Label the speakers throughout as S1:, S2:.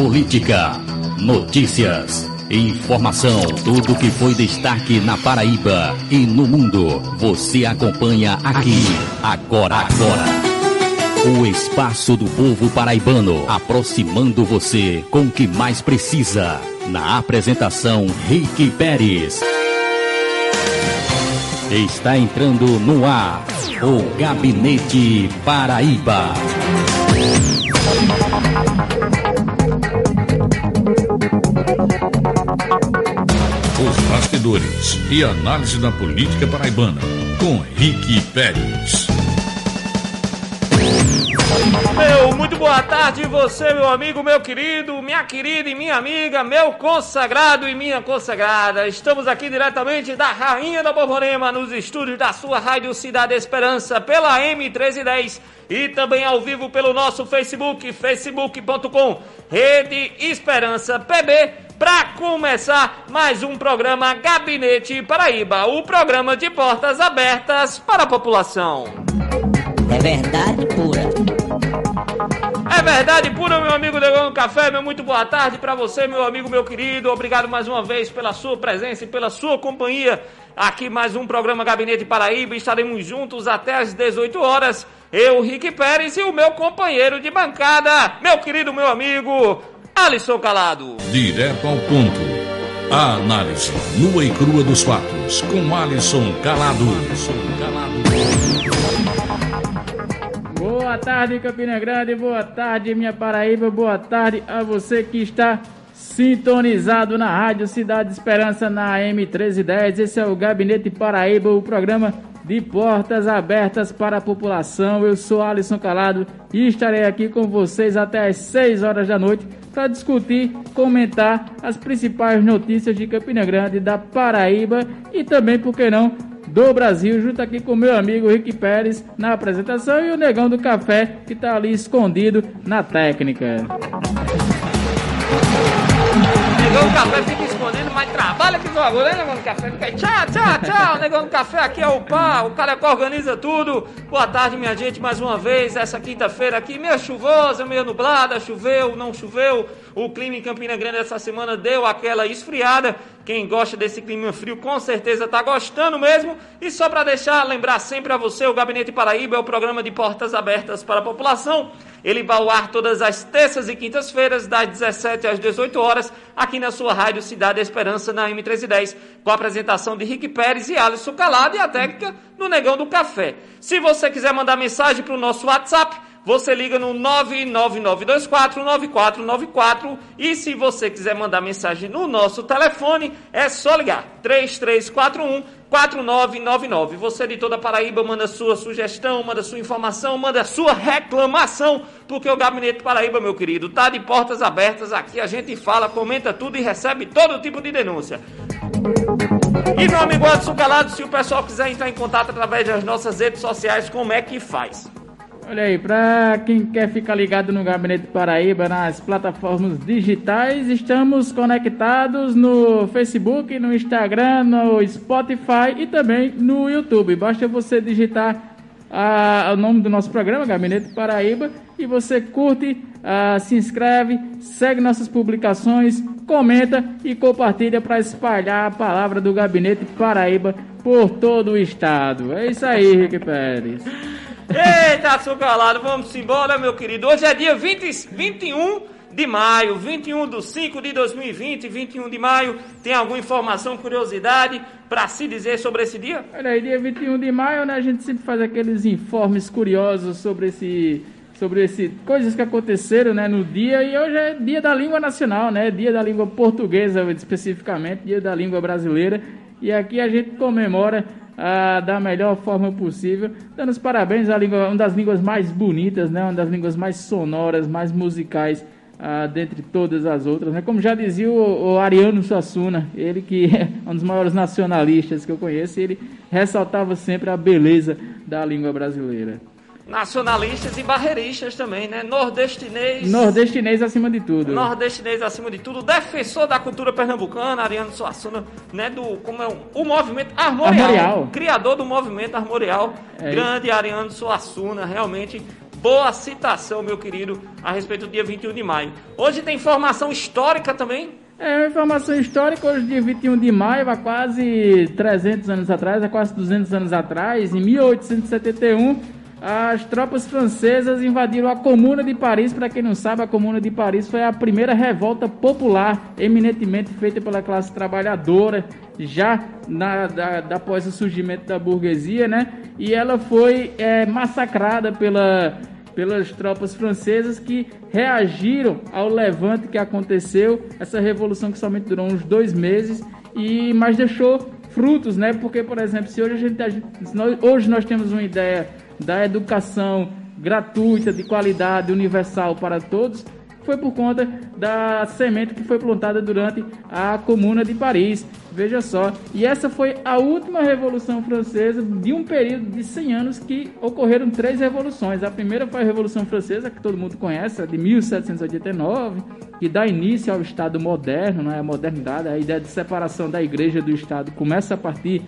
S1: política, notícias, informação, tudo que foi destaque na Paraíba e no mundo. Você acompanha aqui, agora, agora. O espaço do povo paraibano, aproximando você com o que mais precisa. Na apresentação, Rick Pérez. Está entrando no ar o Gabinete Paraíba.
S2: E análise da política paraibana com Rick Pérez.
S3: Meu, muito boa tarde, você, meu amigo, meu querido, minha querida e minha amiga, meu consagrado e minha consagrada. Estamos aqui diretamente da Rainha da Borborema, nos estúdios da sua Rádio Cidade Esperança, pela M1310 e também ao vivo pelo nosso Facebook, facebook.com, Rede Esperança PB, para começar mais um programa Gabinete Paraíba, o programa de portas abertas para a população.
S4: É verdade pura.
S3: É verdade pura, meu amigo Negão Café, meu muito boa tarde para você, meu amigo, meu querido. Obrigado mais uma vez pela sua presença e pela sua companhia. Aqui mais um programa Gabinete Paraíba. Estaremos juntos até às 18 horas. Eu, Rick Pérez e o meu companheiro de bancada, meu querido, meu amigo, Alisson Calado.
S2: Direto ao ponto. A análise nua e crua dos fatos com Alisson Calado.
S5: Boa tarde, Campina Grande, boa tarde, minha Paraíba, boa tarde a você que está sintonizado na Rádio Cidade Esperança na M1310. Esse é o Gabinete Paraíba, o programa de portas abertas para a população. Eu sou Alisson Calado e estarei aqui com vocês até às 6 horas da noite para discutir, comentar as principais notícias de Campina Grande, da Paraíba e também, por que não, do Brasil, junto aqui com meu amigo Rick Pérez na apresentação e o Negão do Café que está ali escondido na técnica.
S3: Negão do Café fica escondendo, mas trabalha que agora, né, Negão do Café? Fica aí, tchau, tchau, tchau. Negão do Café aqui é o pá, o cara que organiza tudo. Boa tarde, minha gente, mais uma vez, essa quinta-feira aqui, meio chuvosa, meio nublada, choveu, não choveu. O clima em Campina Grande essa semana deu aquela esfriada. Quem gosta desse clima frio com certeza está gostando mesmo. E só para deixar, lembrar sempre a você, o Gabinete Paraíba é o programa de portas abertas para a população. Ele vai ao ar todas as terças e quintas-feiras, das 17 às 18 horas, aqui na sua rádio Cidade Esperança, na M1310, com a apresentação de Rick Pérez e Alisson Calado e a técnica do Negão do Café. Se você quiser mandar mensagem para o nosso WhatsApp, você liga no 999249494 e se você quiser mandar mensagem no nosso telefone, é só ligar 3341 4999. Você de toda Paraíba manda sua sugestão, manda sua informação, manda sua reclamação, porque o Gabinete Paraíba, meu querido, tá de portas abertas aqui. A gente fala, comenta tudo e recebe todo tipo de denúncia. E meu amigo Adson Calado, se o pessoal quiser entrar em contato através das nossas redes sociais, como é que faz?
S5: Olha aí, para quem quer ficar ligado no Gabinete Paraíba nas plataformas digitais, estamos conectados no Facebook, no Instagram, no Spotify e também no YouTube. Basta você digitar ah, o nome do nosso programa, Gabinete Paraíba, e você curte, ah, se inscreve, segue nossas publicações, comenta e compartilha para espalhar a palavra do Gabinete Paraíba por todo o estado. É isso aí, Rick Pérez.
S3: Eita, açucarado, vamos embora, meu querido. Hoje é dia 20, 21 de maio, 21 de 5 de 2020, 21 de maio. Tem alguma informação, curiosidade para se dizer sobre esse dia?
S5: Olha aí, dia 21 de maio, né? A gente sempre faz aqueles informes curiosos sobre esse. Sobre esse, coisas que aconteceram né, no dia, e hoje é dia da língua nacional, né? Dia da língua portuguesa, especificamente, dia da língua brasileira. E aqui a gente comemora ah, da melhor forma possível, dando os parabéns à língua, uma das línguas mais bonitas, né, uma das línguas mais sonoras, mais musicais, ah, dentre todas as outras. Né? Como já dizia o, o Ariano Suassuna, ele que é um dos maiores nacionalistas que eu conheço, ele ressaltava sempre a beleza da língua brasileira.
S3: Nacionalistas e barreiristas também, né? Nordestinês.
S5: Nordestinês acima de tudo.
S3: Nordestinês acima de tudo. Defensor da cultura pernambucana, Ariano Suassuna, né? Do, como é um, o movimento armorial,
S5: Armorial.
S3: Criador do movimento armorial.
S5: É
S3: grande Ariano Suassuna, realmente boa citação, meu querido, a respeito do dia 21 de maio. Hoje tem informação histórica também.
S5: É informação histórica, hoje dia 21 de maio, há quase 300 anos atrás, há quase 200 anos atrás, em 1871, as tropas francesas invadiram a Comuna de Paris. Para quem não sabe, a Comuna de Paris foi a primeira revolta popular, eminentemente feita pela classe trabalhadora, já na, da, da, após o surgimento da burguesia, né? E ela foi é, massacrada pela, pelas tropas francesas que reagiram ao levante que aconteceu, essa revolução que somente durou uns dois meses, e mas deixou frutos, né? Porque, por exemplo, se hoje a gente, a gente hoje nós temos uma ideia da educação gratuita, de qualidade, universal para todos, foi por conta da semente que foi plantada durante a Comuna de Paris. Veja só. E essa foi a última Revolução Francesa de um período de 100 anos que ocorreram três revoluções. A primeira foi a Revolução Francesa, que todo mundo conhece, de 1789, que dá início ao Estado moderno, né? a modernidade, a ideia de separação da igreja do Estado começa a partir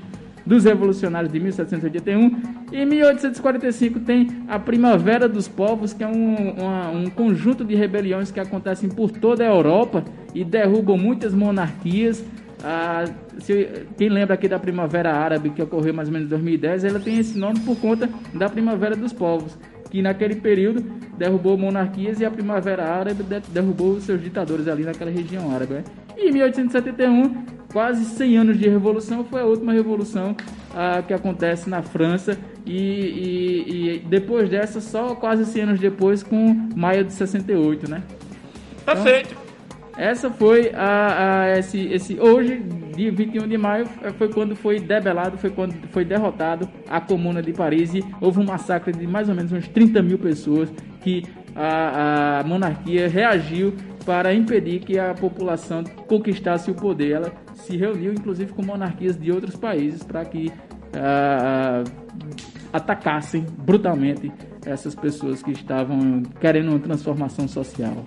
S5: dos revolucionários de 1781. Em 1845 tem a Primavera dos Povos, que é um, uma, um conjunto de rebeliões que acontecem por toda a Europa e derrubam muitas monarquias. Ah, se, quem lembra aqui da Primavera Árabe, que ocorreu mais ou menos em 2010, ela tem esse nome por conta da Primavera dos Povos, que naquele período derrubou monarquias e a Primavera Árabe derrubou seus ditadores ali naquela região árabe. Né? E em 1871 quase 100 anos de revolução, foi a última revolução ah, que acontece na França e, e, e, depois dessa, só quase 100 anos depois, com maio de 68, né?
S3: Perfeito. Então,
S5: essa foi a, a, esse, esse hoje, dia 21 de maio, foi quando foi debelado, foi quando foi derrotado a Comuna de Paris e houve um massacre de mais ou menos uns 30 mil pessoas que a, a monarquia reagiu para impedir que a população conquistasse o poder. Ela se reuniu, inclusive, com monarquias de outros países para que uh, atacassem brutalmente essas pessoas que estavam querendo uma transformação social.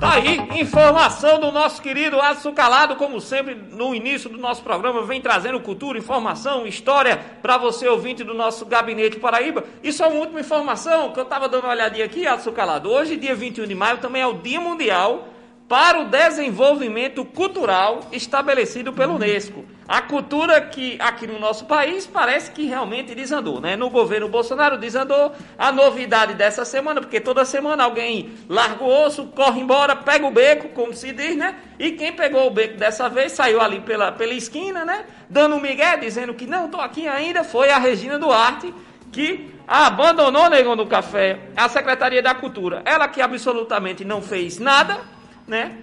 S3: Tá aí, informação do nosso querido Açucalado, como sempre, no início do nosso programa, vem trazendo cultura, informação, história para você, ouvinte do nosso Gabinete Paraíba. E só uma última informação, que eu estava dando uma olhadinha aqui, Açucalado. Hoje, dia 21 de maio, também é o Dia Mundial para o desenvolvimento cultural estabelecido pelo Unesco. A cultura que aqui no nosso país parece que realmente desandou, né? No governo Bolsonaro desandou. A novidade dessa semana, porque toda semana alguém larga o osso, corre embora, pega o beco, como se diz, né? E quem pegou o beco dessa vez saiu ali pela, pela esquina, né? Dando um migué, dizendo que não, estou aqui ainda, foi a Regina Duarte, que abandonou, negão do café, a Secretaria da Cultura. Ela que absolutamente não fez nada, né?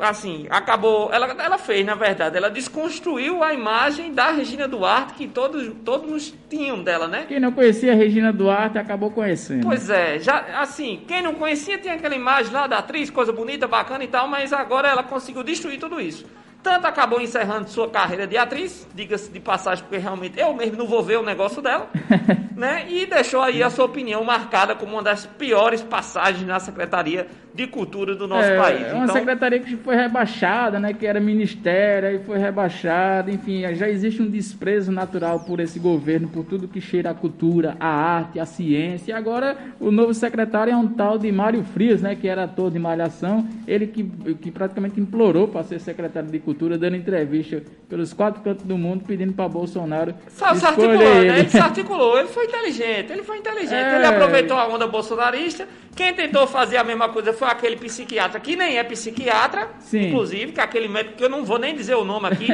S3: Assim, acabou. Ela, ela fez, na verdade, ela desconstruiu a imagem da Regina Duarte que todos, todos tinham dela, né?
S5: Quem não conhecia a Regina Duarte acabou conhecendo.
S3: Pois é, já assim, quem não conhecia tinha aquela imagem lá da atriz, coisa bonita, bacana e tal, mas agora ela conseguiu destruir tudo isso. Tanto acabou encerrando sua carreira de atriz, diga-se de passagem, porque realmente eu mesmo não vou ver o negócio dela, né? E deixou aí a sua opinião marcada como uma das piores passagens na Secretaria de Cultura do nosso
S5: é,
S3: país.
S5: É uma então... secretaria que foi rebaixada, né? Que era ministério, aí foi rebaixada, enfim, já existe um desprezo natural por esse governo, por tudo que cheira a cultura, a arte, a ciência. E agora o novo secretário é um tal de Mário Frias, né? Que era ator de Malhação, ele que, que praticamente implorou para ser secretário de Cultura Cultura dando entrevista pelos quatro cantos do mundo pedindo para Bolsonaro.
S3: Só se articulou, ele. né? Ele se articulou, ele foi inteligente, ele foi inteligente. É... Ele aproveitou a onda bolsonarista. Quem tentou fazer a mesma coisa foi aquele psiquiatra que nem é psiquiatra, Sim. inclusive, que é aquele médico que eu não vou nem dizer o nome aqui.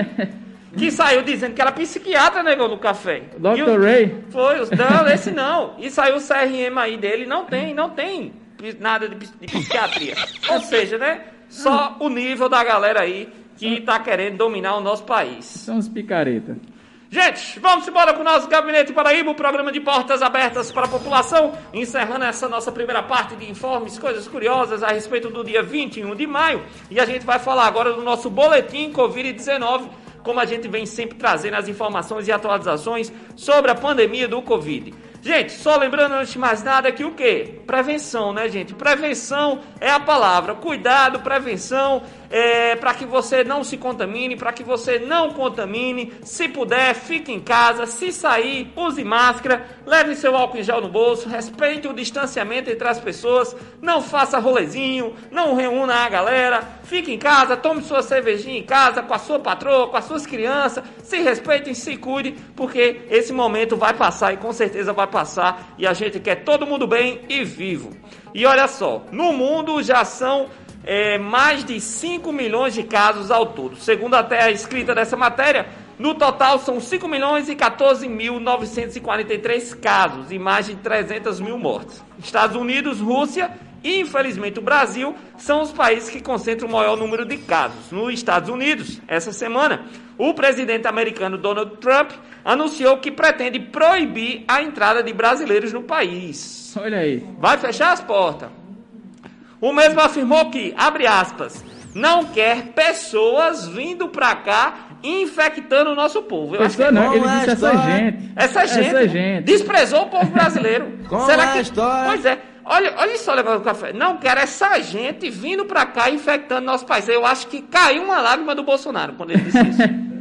S3: que saiu dizendo que era psiquiatra, negou no café.
S5: Dr. Ray?
S3: Foi, não, esse não. E saiu o CRM aí dele, não tem, não tem nada de, de psiquiatria. Ou seja, né? Só o nível da galera aí que está querendo dominar o nosso país.
S5: São os picareta.
S3: Gente, vamos embora com o nosso Gabinete Paraíba, o programa de portas abertas para a população, encerrando essa nossa primeira parte de informes, coisas curiosas a respeito do dia 21 de maio. E a gente vai falar agora do nosso boletim Covid-19, como a gente vem sempre trazendo as informações e atualizações sobre a pandemia do Covid. Gente, só lembrando antes de mais nada que o quê? Prevenção, né, gente? Prevenção é a palavra. Cuidado, prevenção é, para que você não se contamine, para que você não contamine. Se puder, fique em casa. Se sair, use máscara, leve seu álcool em gel no bolso, respeite o distanciamento entre as pessoas, não faça rolezinho, não reúna a galera. Fique em casa, tome sua cervejinha em casa com a sua patroa, com as suas crianças. Se respeitem, se cuide, porque esse momento vai passar e com certeza vai passar. E a gente quer todo mundo bem e vivo. E olha só, no mundo já são é, mais de 5 milhões de casos ao todo. Segundo até a escrita dessa matéria, no total são 5 milhões e 14 mil 943 casos e mais de 300 mil mortes. Estados Unidos, Rússia e infelizmente o Brasil são os países que concentram o maior número de casos. Nos Estados Unidos, essa semana, o presidente americano Donald Trump anunciou que pretende proibir a entrada de brasileiros no país.
S5: Olha aí.
S3: Vai fechar as portas. O mesmo afirmou que, abre aspas, não quer pessoas vindo pra cá infectando o nosso povo.
S5: Eu Pessoa acho que não, ele disse essa gente.
S3: Essa gente. Essa gente. Desprezou o povo brasileiro.
S4: Como Será que... história?
S3: Pois é. Olha, olha só o negócio do café. Não quero essa gente vindo pra cá infectando nosso país. Eu acho que caiu uma lágrima do Bolsonaro quando ele disse isso.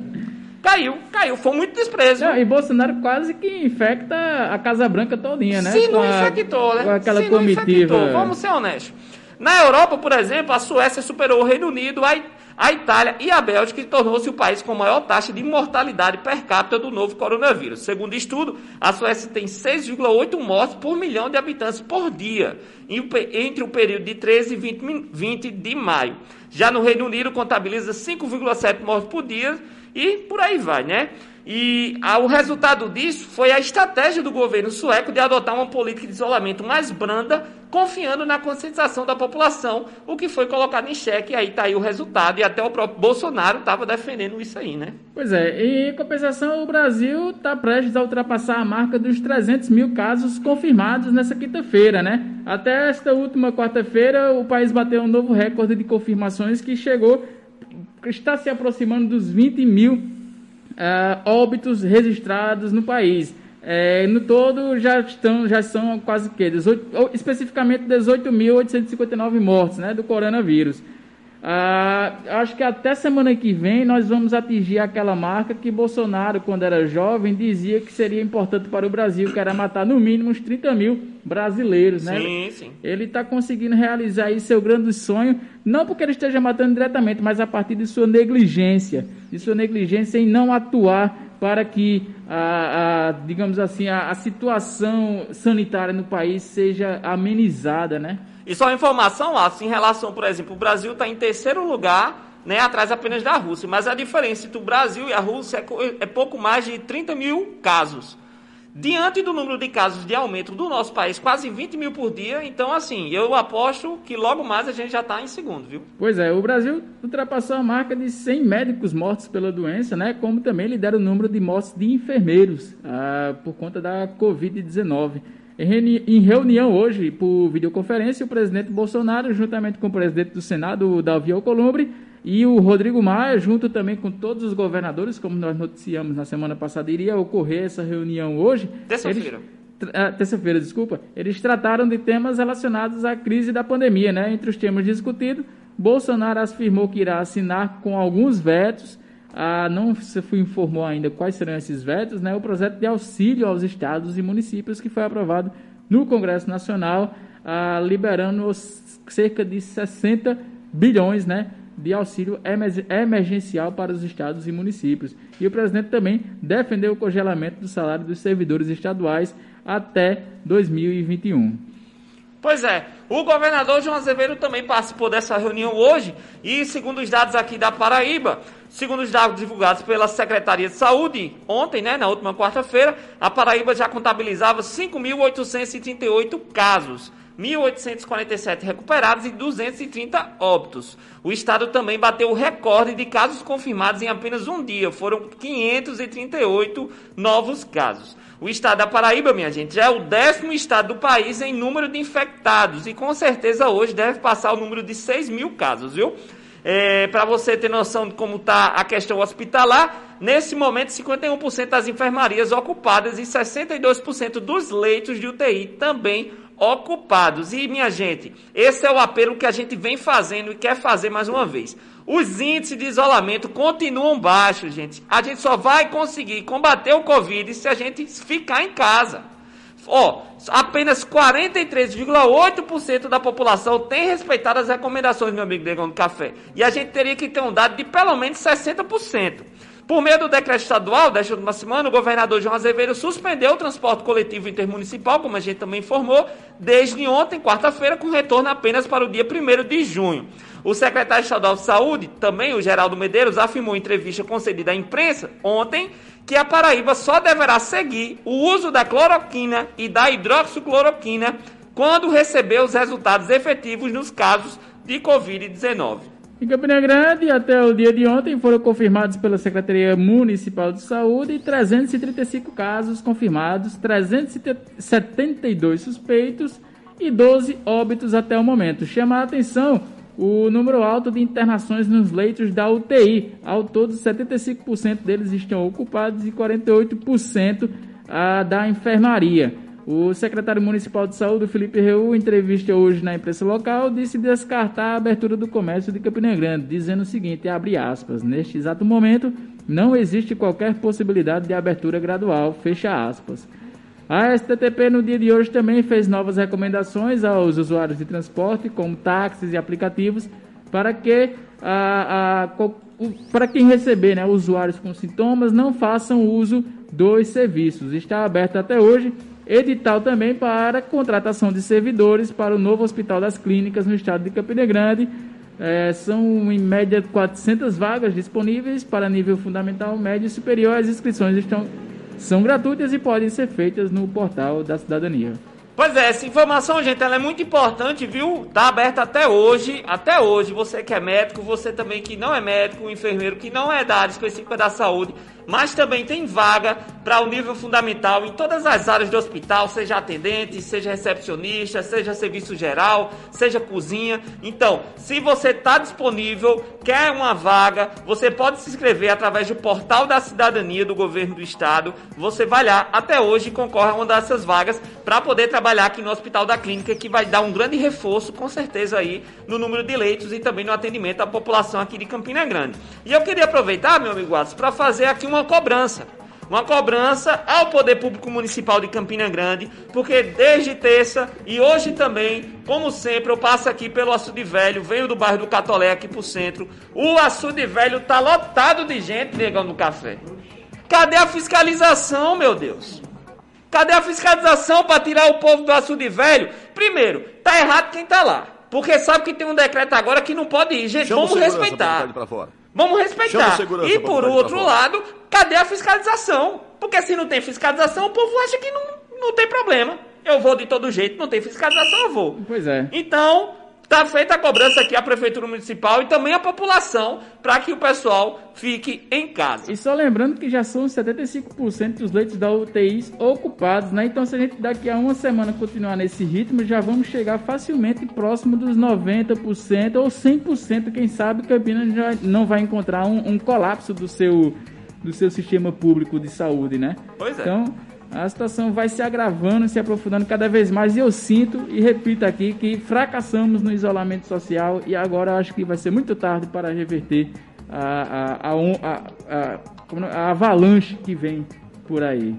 S3: caiu, caiu. Foi muito desprezo.
S5: Não, e Bolsonaro quase que infecta a Casa Branca todinha, né?
S3: Se não a, infectou, né?
S5: Com aquela
S3: Se
S5: comitiva.
S3: Vamos ser honestos. Na Europa, por exemplo, a Suécia superou o Reino Unido, a Itália e a Bélgica e tornou-se o país com maior taxa de mortalidade per capita do novo coronavírus. Segundo estudo, a Suécia tem 6,8 mortes por milhão de habitantes por dia, entre o período de 13 e 20, 20 de maio. Já no Reino Unido, contabiliza 5,7 mortes por dia e por aí vai, né? E ah, o resultado disso foi a estratégia do governo sueco de adotar uma política de isolamento mais branda, confiando na conscientização da população, o que foi colocado em xeque. E aí está aí o resultado. E até o próprio Bolsonaro estava defendendo isso aí, né?
S5: Pois é. E em compensação, o Brasil está prestes a ultrapassar a marca dos 300 mil casos confirmados nessa quinta-feira, né? Até esta última quarta-feira, o país bateu um novo recorde de confirmações que chegou, está se aproximando dos 20 mil uh, óbitos registrados no país. É, no todo já estão já são quase que 18, especificamente 18.859 mortes né, do coronavírus. Ah, acho que até semana que vem nós vamos atingir aquela marca que Bolsonaro, quando era jovem, dizia que seria importante para o Brasil, que era matar no mínimo uns 30 mil brasileiros. Né?
S3: Sim, sim.
S5: Ele está conseguindo realizar aí seu grande sonho, não porque ele esteja matando diretamente, mas a partir de sua negligência, de sua negligência em não atuar para que, a, a digamos assim, a, a situação sanitária no país seja amenizada, né?
S3: E só informação, assim, em relação, por exemplo, o Brasil está em terceiro lugar, né, atrás apenas da Rússia. Mas a diferença entre o Brasil e a Rússia é, é pouco mais de 30 mil casos. Diante do número de casos de aumento do nosso país, quase 20 mil por dia, então assim, eu aposto que logo mais a gente já está em segundo, viu?
S5: Pois é, o Brasil ultrapassou a marca de 100 médicos mortos pela doença, né? Como também lidera o número de mortes de enfermeiros ah, por conta da Covid-19. Em reunião hoje, por videoconferência, o presidente Bolsonaro, juntamente com o presidente do Senado, Davi Alcolumbre, e o Rodrigo Maia, junto também com todos os governadores, como nós noticiamos na semana passada, iria ocorrer essa reunião hoje.
S3: Terça-feira.
S5: Ah, terça-feira, desculpa. Eles trataram de temas relacionados à crise da pandemia, né? Entre os temas discutidos, Bolsonaro afirmou que irá assinar com alguns vetos ah, não se informou ainda quais serão esses vetos, né, o projeto de auxílio aos estados e municípios que foi aprovado no Congresso Nacional, ah, liberando cerca de 60 bilhões né, de auxílio emergencial para os estados e municípios. E o presidente também defendeu o congelamento do salário dos servidores estaduais até 2021.
S3: Pois é, o governador João Azevedo também participou dessa reunião hoje e, segundo os dados aqui da Paraíba, segundo os dados divulgados pela Secretaria de Saúde ontem, né, na última quarta-feira, a Paraíba já contabilizava 5.838 casos. 1.847 recuperados e 230 óbitos. O estado também bateu o recorde de casos confirmados em apenas um dia. Foram 538 novos casos. O estado da Paraíba, minha gente, já é o décimo estado do país em número de infectados e com certeza hoje deve passar o número de 6 mil casos, viu? É, para você ter noção de como está a questão hospitalar, nesse momento 51% das enfermarias ocupadas e 62% dos leitos de UTI também ocupados. E minha gente, esse é o apelo que a gente vem fazendo e quer fazer mais uma vez. Os índices de isolamento continuam baixos, gente. A gente só vai conseguir combater o Covid se a gente ficar em casa. Ó, apenas 43,8% da população tem respeitado as recomendações, meu amigo Negão do Café. E a gente teria que ter um dado de pelo menos 60%. Por meio do decreto estadual, desta última semana, o governador João Azevedo suspendeu o transporte coletivo intermunicipal, como a gente também informou, desde ontem, quarta-feira, com retorno apenas para o dia 1 de junho. O secretário estadual de saúde, também o Geraldo Medeiros, afirmou em entrevista concedida à imprensa ontem que a Paraíba só deverá seguir o uso da cloroquina e da hidroxicloroquina quando receber os resultados efetivos nos casos de Covid-19.
S5: Em Campina Grande, até o dia de ontem, foram confirmados pela Secretaria Municipal de Saúde 335 casos confirmados, 372 suspeitos e 12 óbitos até o momento. Chama a atenção o número alto de internações nos leitos da UTI. Ao todo, 75% deles estão ocupados e 48% ah, da enfermaria. O secretário municipal de saúde, Felipe Reu, em entrevista hoje na imprensa local, disse descartar a abertura do comércio de Campina Grande, dizendo o seguinte, abre aspas, neste exato momento não existe qualquer possibilidade de abertura gradual, fecha aspas. A STTP no dia de hoje também fez novas recomendações aos usuários de transporte, como táxis e aplicativos, para que a, a, para quem receber, né, usuários com sintomas, não façam uso dos serviços. Está aberto até hoje edital também para contratação de servidores para o novo Hospital das Clínicas no estado de Campina Grande. É, são em média 400 vagas disponíveis para nível fundamental, médio e superior. As inscrições estão são gratuitas e podem ser feitas no portal da cidadania.
S3: Pois é, essa informação, gente, ela é muito importante, viu? Tá aberta até hoje, até hoje. Você que é médico, você também que não é médico, enfermeiro que não é da área específica da saúde, mas também tem vaga para o nível fundamental em todas as áreas do hospital, seja atendente, seja recepcionista, seja serviço geral, seja cozinha. Então, se você está disponível, quer uma vaga, você pode se inscrever através do portal da cidadania do governo do estado. Você vai lá até hoje e concorre a uma dessas vagas para poder trabalhar aqui no Hospital da Clínica, que vai dar um grande reforço, com certeza, aí no número de leitos e também no atendimento à população aqui de Campina Grande. E eu queria aproveitar, meu amigo Watson, para fazer aqui uma uma cobrança. Uma cobrança ao Poder Público Municipal de Campina Grande, porque desde terça e hoje também, como sempre, eu passo aqui pelo Açude Velho, venho do bairro do Catolé aqui pro centro. O Açude Velho tá lotado de gente negando café. Cadê a fiscalização, meu Deus? Cadê a fiscalização para tirar o povo do Açude Velho? Primeiro, tá errado quem tá lá. Porque sabe que tem um decreto agora que não pode ir. Gente, Chama vamos respeitar. Vamos respeitar. E por outro lado, cadê a fiscalização? Porque se não tem fiscalização, o povo acha que não, não tem problema. Eu vou de todo jeito, não tem fiscalização, eu vou.
S5: Pois é.
S3: Então, Está feita a cobrança aqui à Prefeitura Municipal e também à população para que o pessoal fique em casa.
S5: E só lembrando que já são 75% dos leitos da UTI ocupados, né? Então, se a gente daqui a uma semana continuar nesse ritmo, já vamos chegar facilmente próximo dos 90% ou 100%. Quem sabe Campinas já não vai encontrar um, um colapso do seu, do seu sistema público de saúde, né?
S3: Pois é.
S5: Então, a situação vai se agravando, se aprofundando cada vez mais. E eu sinto e repito aqui que fracassamos no isolamento social e agora acho que vai ser muito tarde para reverter a, a, a, a, a avalanche que vem por aí.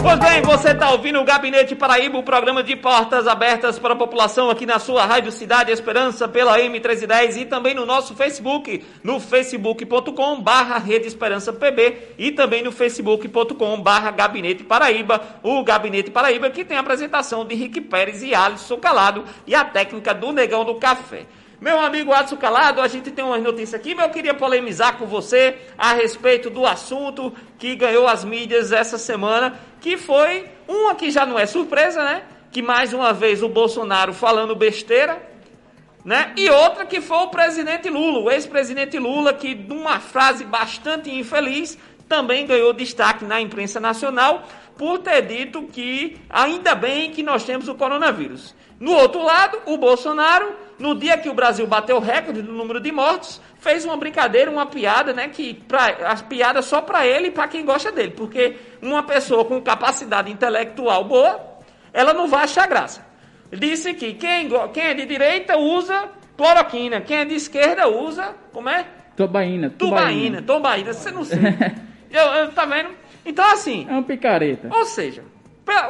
S3: Pois bem, você está ouvindo o Gabinete Paraíba, o programa de portas abertas para a população aqui na sua Rádio Cidade Esperança pela M1310 e também no nosso Facebook, no facebook.com barra Rede Esperança PB e também no facebook.com barra Gabinete Paraíba, o Gabinete Paraíba que tem a apresentação de Rick Pérez e Alisson Calado e a técnica do Negão do Café. Meu amigo Adson Calado, a gente tem umas notícias aqui, mas eu queria polemizar com você a respeito do assunto que ganhou as mídias essa semana, que foi uma que já não é surpresa, né? Que mais uma vez o Bolsonaro falando besteira, né? E outra que foi o presidente Lula, o ex-presidente Lula, que numa frase bastante infeliz também ganhou destaque na imprensa nacional por ter dito que ainda bem que nós temos o coronavírus. No outro lado, o Bolsonaro, no dia que o Brasil bateu o recorde do número de mortos, fez uma brincadeira, uma piada, né? Que pra, as piadas só para ele e para quem gosta dele. Porque uma pessoa com capacidade intelectual boa, ela não vai achar graça. Disse que quem, quem é de direita usa cloroquina, quem é de esquerda usa, como é?
S5: Tobaína.
S3: Tubaína, tobaína, você não sabe. eu, eu, tá vendo? Então, assim.
S5: É um picareta.
S3: Ou seja,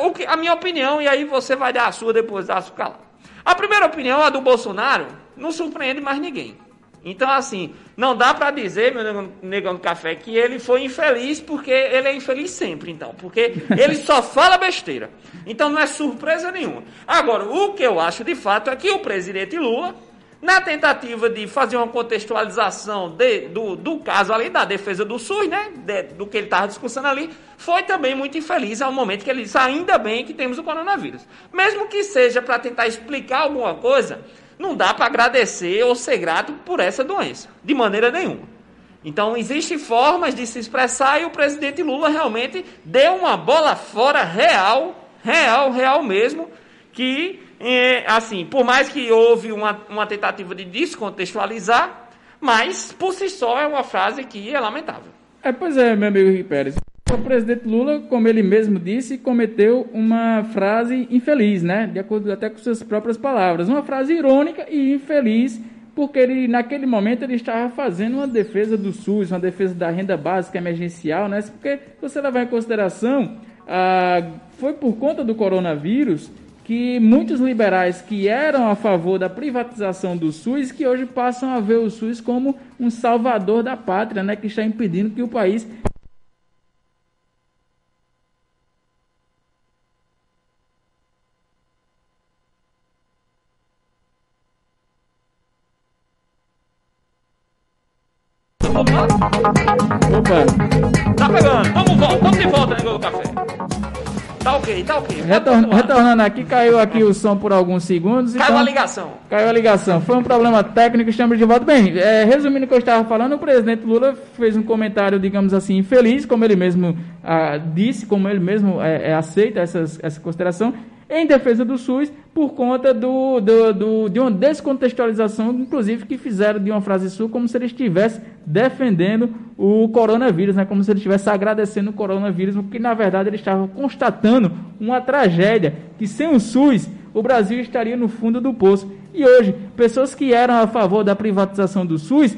S3: o que, a minha opinião, e aí você vai dar a sua depois da sua lá. A primeira opinião, a do Bolsonaro, não surpreende mais ninguém. Então, assim, não dá para dizer, meu negão, do café, que ele foi infeliz, porque ele é infeliz sempre, então. Porque ele só fala besteira. Então, não é surpresa nenhuma. Agora, o que eu acho de fato é que o presidente Lula na tentativa de fazer uma contextualização de, do, do caso ali, da defesa do SUS, né? De, do que ele estava discussando ali, foi também muito infeliz ao momento que ele disse, ainda bem que temos o coronavírus. Mesmo que seja para tentar explicar alguma coisa, não dá para agradecer ou ser grato por essa doença, de maneira nenhuma. Então, existem formas de se expressar e o presidente Lula realmente deu uma bola fora real, real, real mesmo, que é, assim, por mais que houve uma, uma tentativa de descontextualizar, mas por si só é uma frase que é lamentável.
S5: É, pois é, meu amigo Henrique Pérez. O presidente Lula, como ele mesmo disse, cometeu uma frase infeliz, né? De acordo até com suas próprias palavras. Uma frase irônica e infeliz, porque ele, naquele momento ele estava fazendo uma defesa do SUS, uma defesa da renda básica emergencial, né? Porque você levar em consideração, ah, foi por conta do coronavírus que muitos liberais que eram a favor da privatização do SUS, que hoje passam a ver o SUS como um salvador da pátria, né, que está impedindo que o país
S3: Opa! Tá pegando! Vamos, vamos de volta, negócio do café. Tá ok, tá ok.
S5: Retorn, retornando aqui, caiu aqui o som por alguns segundos.
S3: Caiu então, a ligação.
S5: Caiu a ligação. Foi um problema técnico, estamos de volta. Bem, é, resumindo o que eu estava falando, o presidente Lula fez um comentário, digamos assim, infeliz, como ele mesmo ah, disse, como ele mesmo é, é, aceita essas, essa consideração em defesa do SUS por conta do, do, do, de uma descontextualização, inclusive que fizeram de uma frase sua como se ele estivesse defendendo o coronavírus, né? como se ele estivesse agradecendo o coronavírus, porque na verdade ele estava constatando uma tragédia, que sem o SUS o Brasil estaria no fundo do poço. E hoje, pessoas que eram a favor da privatização do SUS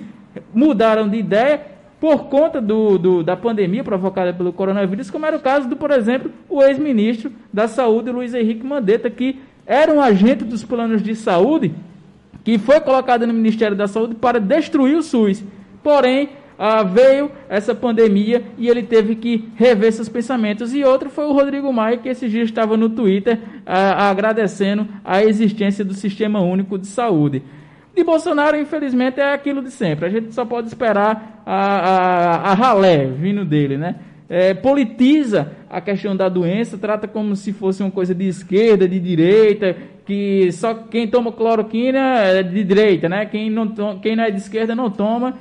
S5: mudaram de ideia por conta do, do, da pandemia provocada pelo coronavírus, como era o caso do, por exemplo, o ex-ministro da Saúde, Luiz Henrique Mandetta, que era um agente dos planos de saúde que foi colocado no Ministério da Saúde para destruir o SUS. Porém, ah, veio essa pandemia e ele teve que rever seus pensamentos. E outro foi o Rodrigo Maia, que esses dias estava no Twitter ah, agradecendo a existência do Sistema Único de Saúde. De Bolsonaro, infelizmente, é aquilo de sempre. A gente só pode esperar a, a, a ralé vindo dele, né? É, politiza a questão da doença, trata como se fosse uma coisa de esquerda, de direita, que só quem toma cloroquina é de direita, né? Quem não, quem não é de esquerda não toma.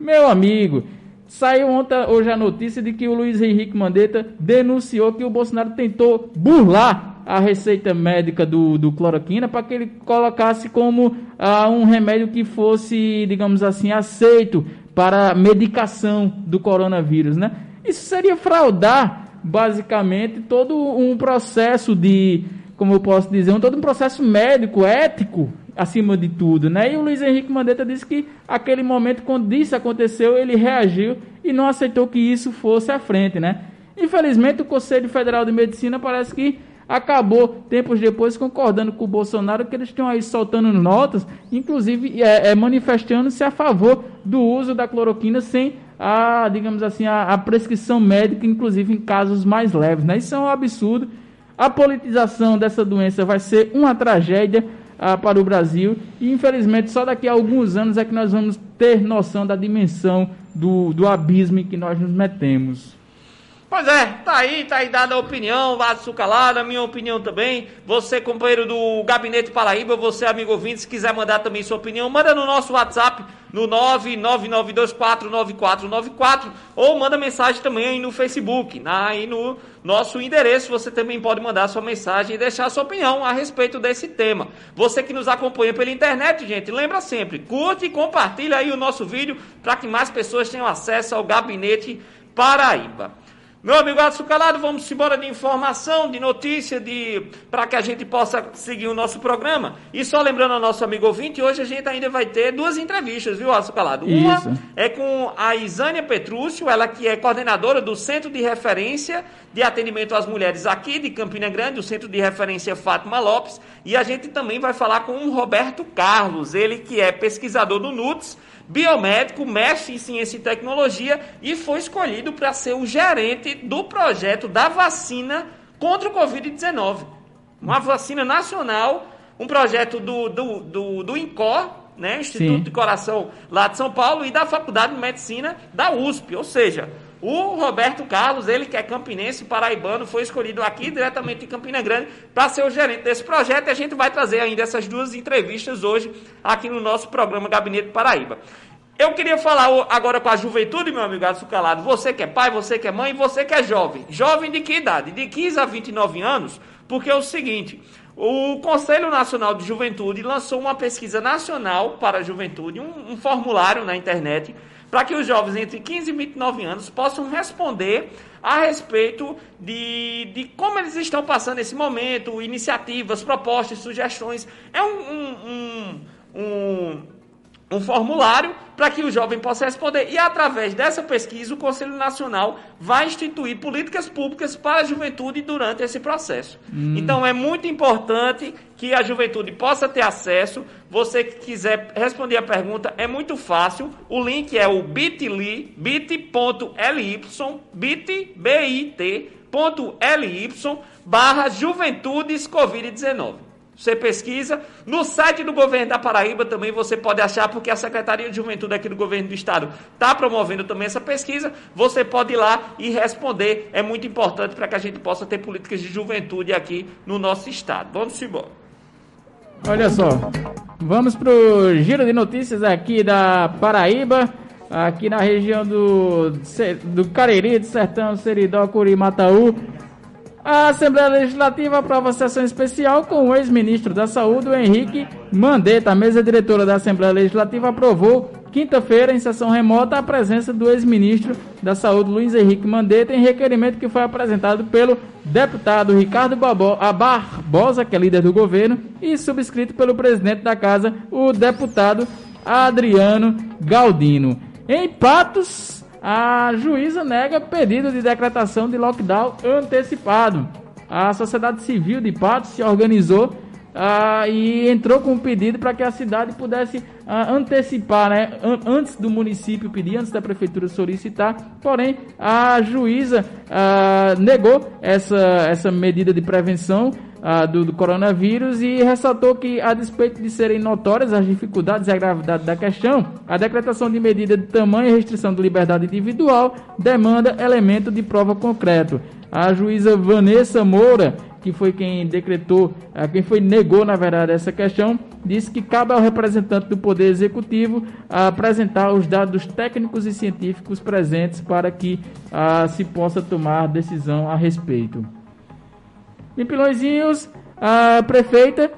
S5: Meu amigo, saiu ontem, hoje a notícia de que o Luiz Henrique Mandetta denunciou que o Bolsonaro tentou burlar a receita médica do, do cloroquina para que ele colocasse como ah, um remédio que fosse, digamos assim, aceito para medicação do coronavírus, né? Isso seria fraudar, basicamente, todo um processo de, como eu posso dizer, um, todo um processo médico, ético, acima de tudo, né? E o Luiz Henrique Mandetta disse que aquele momento, quando isso aconteceu, ele reagiu e não aceitou que isso fosse à frente, né? Infelizmente, o Conselho Federal de Medicina parece que acabou tempos depois concordando com o Bolsonaro que eles estão aí soltando notas, inclusive é, é manifestando-se a favor do uso da cloroquina sem a, digamos assim, a, a, prescrição médica, inclusive em casos mais leves. Né? Isso é um absurdo. A politização dessa doença vai ser uma tragédia ah, para o Brasil e, infelizmente, só daqui a alguns anos é que nós vamos ter noção da dimensão do, do abismo em que nós nos metemos.
S3: Pois é, tá aí, tá aí dada a opinião, Vasco Calada, minha opinião também. Você, companheiro do Gabinete Paraíba, você, amigo ouvinte, se quiser mandar também sua opinião, manda no nosso WhatsApp, no 999249494, ou manda mensagem também aí no Facebook, na, aí no nosso endereço, você também pode mandar sua mensagem e deixar sua opinião a respeito desse tema. Você que nos acompanha pela internet, gente, lembra sempre, curte e compartilha aí o nosso vídeo para que mais pessoas tenham acesso ao Gabinete Paraíba. Meu amigo Adson Calado, vamos embora de informação, de notícia, de para que a gente possa seguir o nosso programa. E só lembrando ao nosso amigo ouvinte, hoje a gente ainda vai ter duas entrevistas, viu, Adson Calado? Uma
S5: Isso.
S3: é com a Isânia Petrúcio, ela que é coordenadora do Centro de Referência de Atendimento às Mulheres aqui de Campina Grande, o Centro de Referência Fátima Lopes. E a gente também vai falar com o Roberto Carlos, ele que é pesquisador do NUTS, biomédico, mestre em ciência e tecnologia e foi escolhido para ser o gerente do projeto da vacina contra o Covid-19. Uma vacina nacional, um projeto do, do, do, do INCOR, né, Instituto
S5: Sim.
S3: de Coração lá de São Paulo, e da Faculdade de Medicina da USP. Ou seja, o Roberto Carlos, ele que é campinense, paraibano, foi escolhido aqui diretamente de Campina Grande para ser o gerente desse projeto. E a gente vai trazer ainda essas duas entrevistas hoje aqui no nosso programa Gabinete Paraíba. Eu queria falar agora com a juventude, meu amigo Adson Calado. Você que é pai, você que é mãe, você que é jovem. Jovem de que idade? De 15 a 29 anos, porque é o seguinte. O Conselho Nacional de Juventude lançou uma pesquisa nacional para a juventude, um, um formulário na internet, para que os jovens entre 15 e 29 anos possam responder a respeito de, de como eles estão passando esse momento, iniciativas, propostas, sugestões. É um, um, um, um um formulário para que o jovem possa responder. E através dessa pesquisa, o Conselho Nacional vai instituir políticas públicas para a juventude durante esse processo. Então é muito importante que a juventude possa ter acesso. Você que quiser responder a pergunta, é muito fácil. O link é o bit.ly, bit.ly, bit, bit.ly, barra Juventudes Covid-19. Você pesquisa. No site do governo da Paraíba também você pode achar, porque a Secretaria de Juventude aqui do governo do estado está promovendo também essa pesquisa. Você pode ir lá e responder. É muito importante para que a gente possa ter políticas de juventude aqui no nosso estado. Vamos embora.
S5: Olha só, vamos pro giro de notícias aqui da Paraíba, aqui na região do, do Cariri, do Sertão, Seridó, Curimataú. A Assembleia Legislativa aprova sessão especial com o ex-ministro da Saúde, Henrique Mandetta. A mesa diretora da Assembleia Legislativa aprovou quinta-feira, em sessão remota, a presença do ex-ministro da Saúde, Luiz Henrique Mandetta, em requerimento que foi apresentado pelo deputado Ricardo Barbosa, que é líder do governo, e subscrito pelo presidente da casa, o deputado Adriano Galdino. Em Patos, a juíza nega pedido de decretação de lockdown antecipado. A sociedade civil de Patos se organizou ah, e entrou com um pedido para que a cidade pudesse ah, antecipar, né, an- antes do município pedir, antes da prefeitura solicitar. Porém, a juíza ah, negou essa, essa medida de prevenção ah, do, do coronavírus e ressaltou que, a despeito de serem notórias as dificuldades e a gravidade da questão, a decretação de medida de tamanho e restrição de liberdade individual demanda elemento de prova concreto. A juíza Vanessa Moura, que foi quem decretou, ah, quem foi negou na verdade essa questão, disse que cabe ao representante do Poder Executivo apresentar os dados técnicos e científicos presentes para que ah, se possa tomar decisão a respeito. Em Pilõezinhos, a prefeita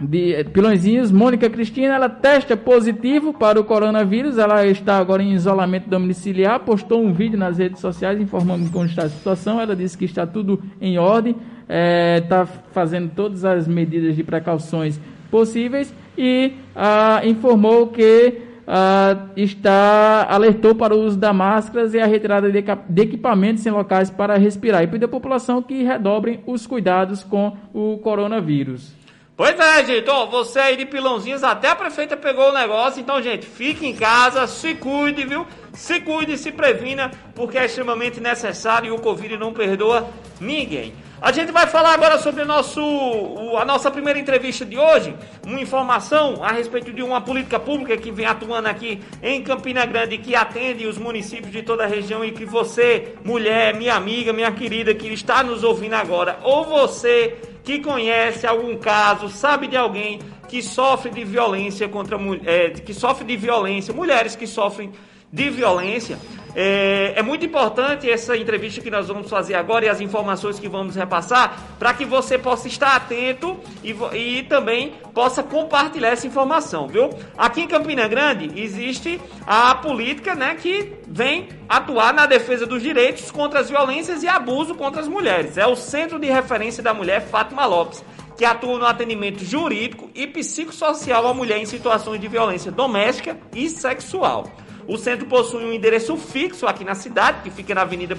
S5: de eh, Pilõezinhos, Mônica Cristina, ela testa positivo para o coronavírus. Ela está agora em isolamento domiciliar. Postou um vídeo nas redes sociais informando como está a situação. Ela disse que está tudo em ordem, está fazendo todas as medidas de precauções possíveis e ah, informou que ah, está alertou para o uso da máscaras e a retirada de, de equipamentos em locais para respirar e pediu à população que redobrem os cuidados com o coronavírus.
S3: Pois é, gente, ó, você aí de pilãozinhos, até a prefeita pegou o negócio, então, gente, fique em casa, se cuide, viu? Se cuide, se previna, porque é extremamente necessário e o Covid não perdoa ninguém. A gente vai falar agora sobre nosso, a nossa primeira entrevista de hoje, uma informação a respeito de uma política pública que vem atuando aqui em Campina Grande, que atende os municípios de toda a região e que você, mulher, minha amiga, minha querida, que está nos ouvindo agora, ou você que conhece algum caso, sabe de alguém que sofre de violência contra é, que sofre de violência, mulheres que sofrem de violência. É, é, muito importante essa entrevista que nós vamos fazer agora e as informações que vamos repassar para que você possa estar atento e, e, também possa compartilhar essa informação, viu? Aqui em Campina Grande existe a política né, que vem atuar na defesa dos direitos contra as violências e abuso contra as mulheres. É o Centro de Referência da Mulher Fátima Lopes que atua no atendimento jurídico e psicossocial à mulher em situações de violência doméstica e sexual. O centro possui um endereço fixo aqui na cidade, que fica na Avenida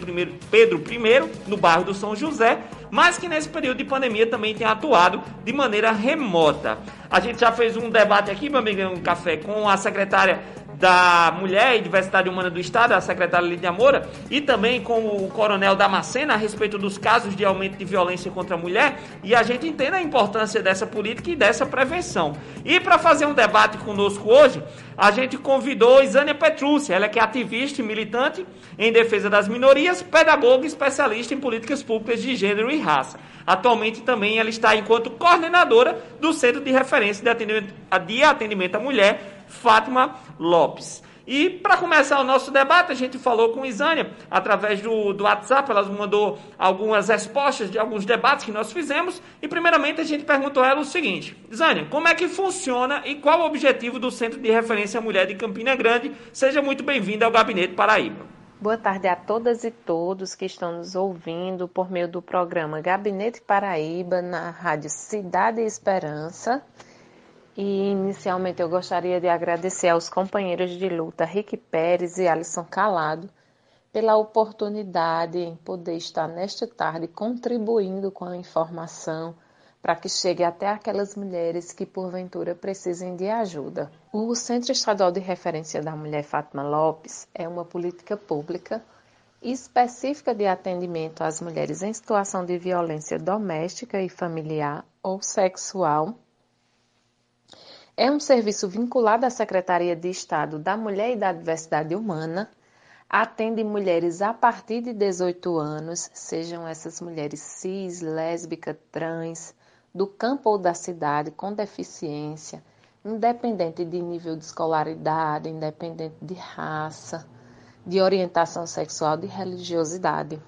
S3: Pedro I, no bairro do São José, mas que nesse período de pandemia também tem atuado de maneira remota. A gente já fez um debate aqui, meu amigo, um café, com a secretária da Mulher e Diversidade Humana do Estado, a secretária Lídia Moura, e também com o coronel Damascena a respeito dos casos de aumento de violência contra a mulher, e a gente entende a importância dessa política e dessa prevenção. E para fazer um debate conosco hoje, a gente convidou Isânia Petrúcia, ela que é ativista e militante em defesa das minorias, pedagoga e especialista em políticas públicas de gênero e raça. Atualmente também ela está enquanto coordenadora do Centro de Referência de Atendimento, de atendimento à Mulher Fátima Lopes. E para começar o nosso debate, a gente falou com Isânia através do, do WhatsApp, ela mandou algumas respostas de alguns debates que nós fizemos. E primeiramente a gente perguntou a ela o seguinte: Isânia, como é que funciona e qual o objetivo do Centro de Referência Mulher de Campina Grande? Seja muito bem-vinda ao Gabinete Paraíba.
S6: Boa tarde a todas e todos que estão nos ouvindo por meio do programa Gabinete Paraíba na Rádio Cidade e Esperança. E inicialmente eu gostaria de agradecer aos companheiros de luta Rick Pérez e Alisson Calado pela oportunidade em poder estar nesta tarde contribuindo com a informação para que chegue até aquelas mulheres que porventura precisem de ajuda. O Centro Estadual de Referência da Mulher Fátima Lopes é uma política pública específica de atendimento às mulheres em situação de violência doméstica e familiar ou sexual é um serviço vinculado à Secretaria de Estado da Mulher e da Diversidade Humana, atende mulheres a partir de 18 anos, sejam essas mulheres cis, lésbica, trans, do campo ou da cidade, com deficiência, independente de nível de escolaridade, independente de raça, de orientação sexual, de religiosidade.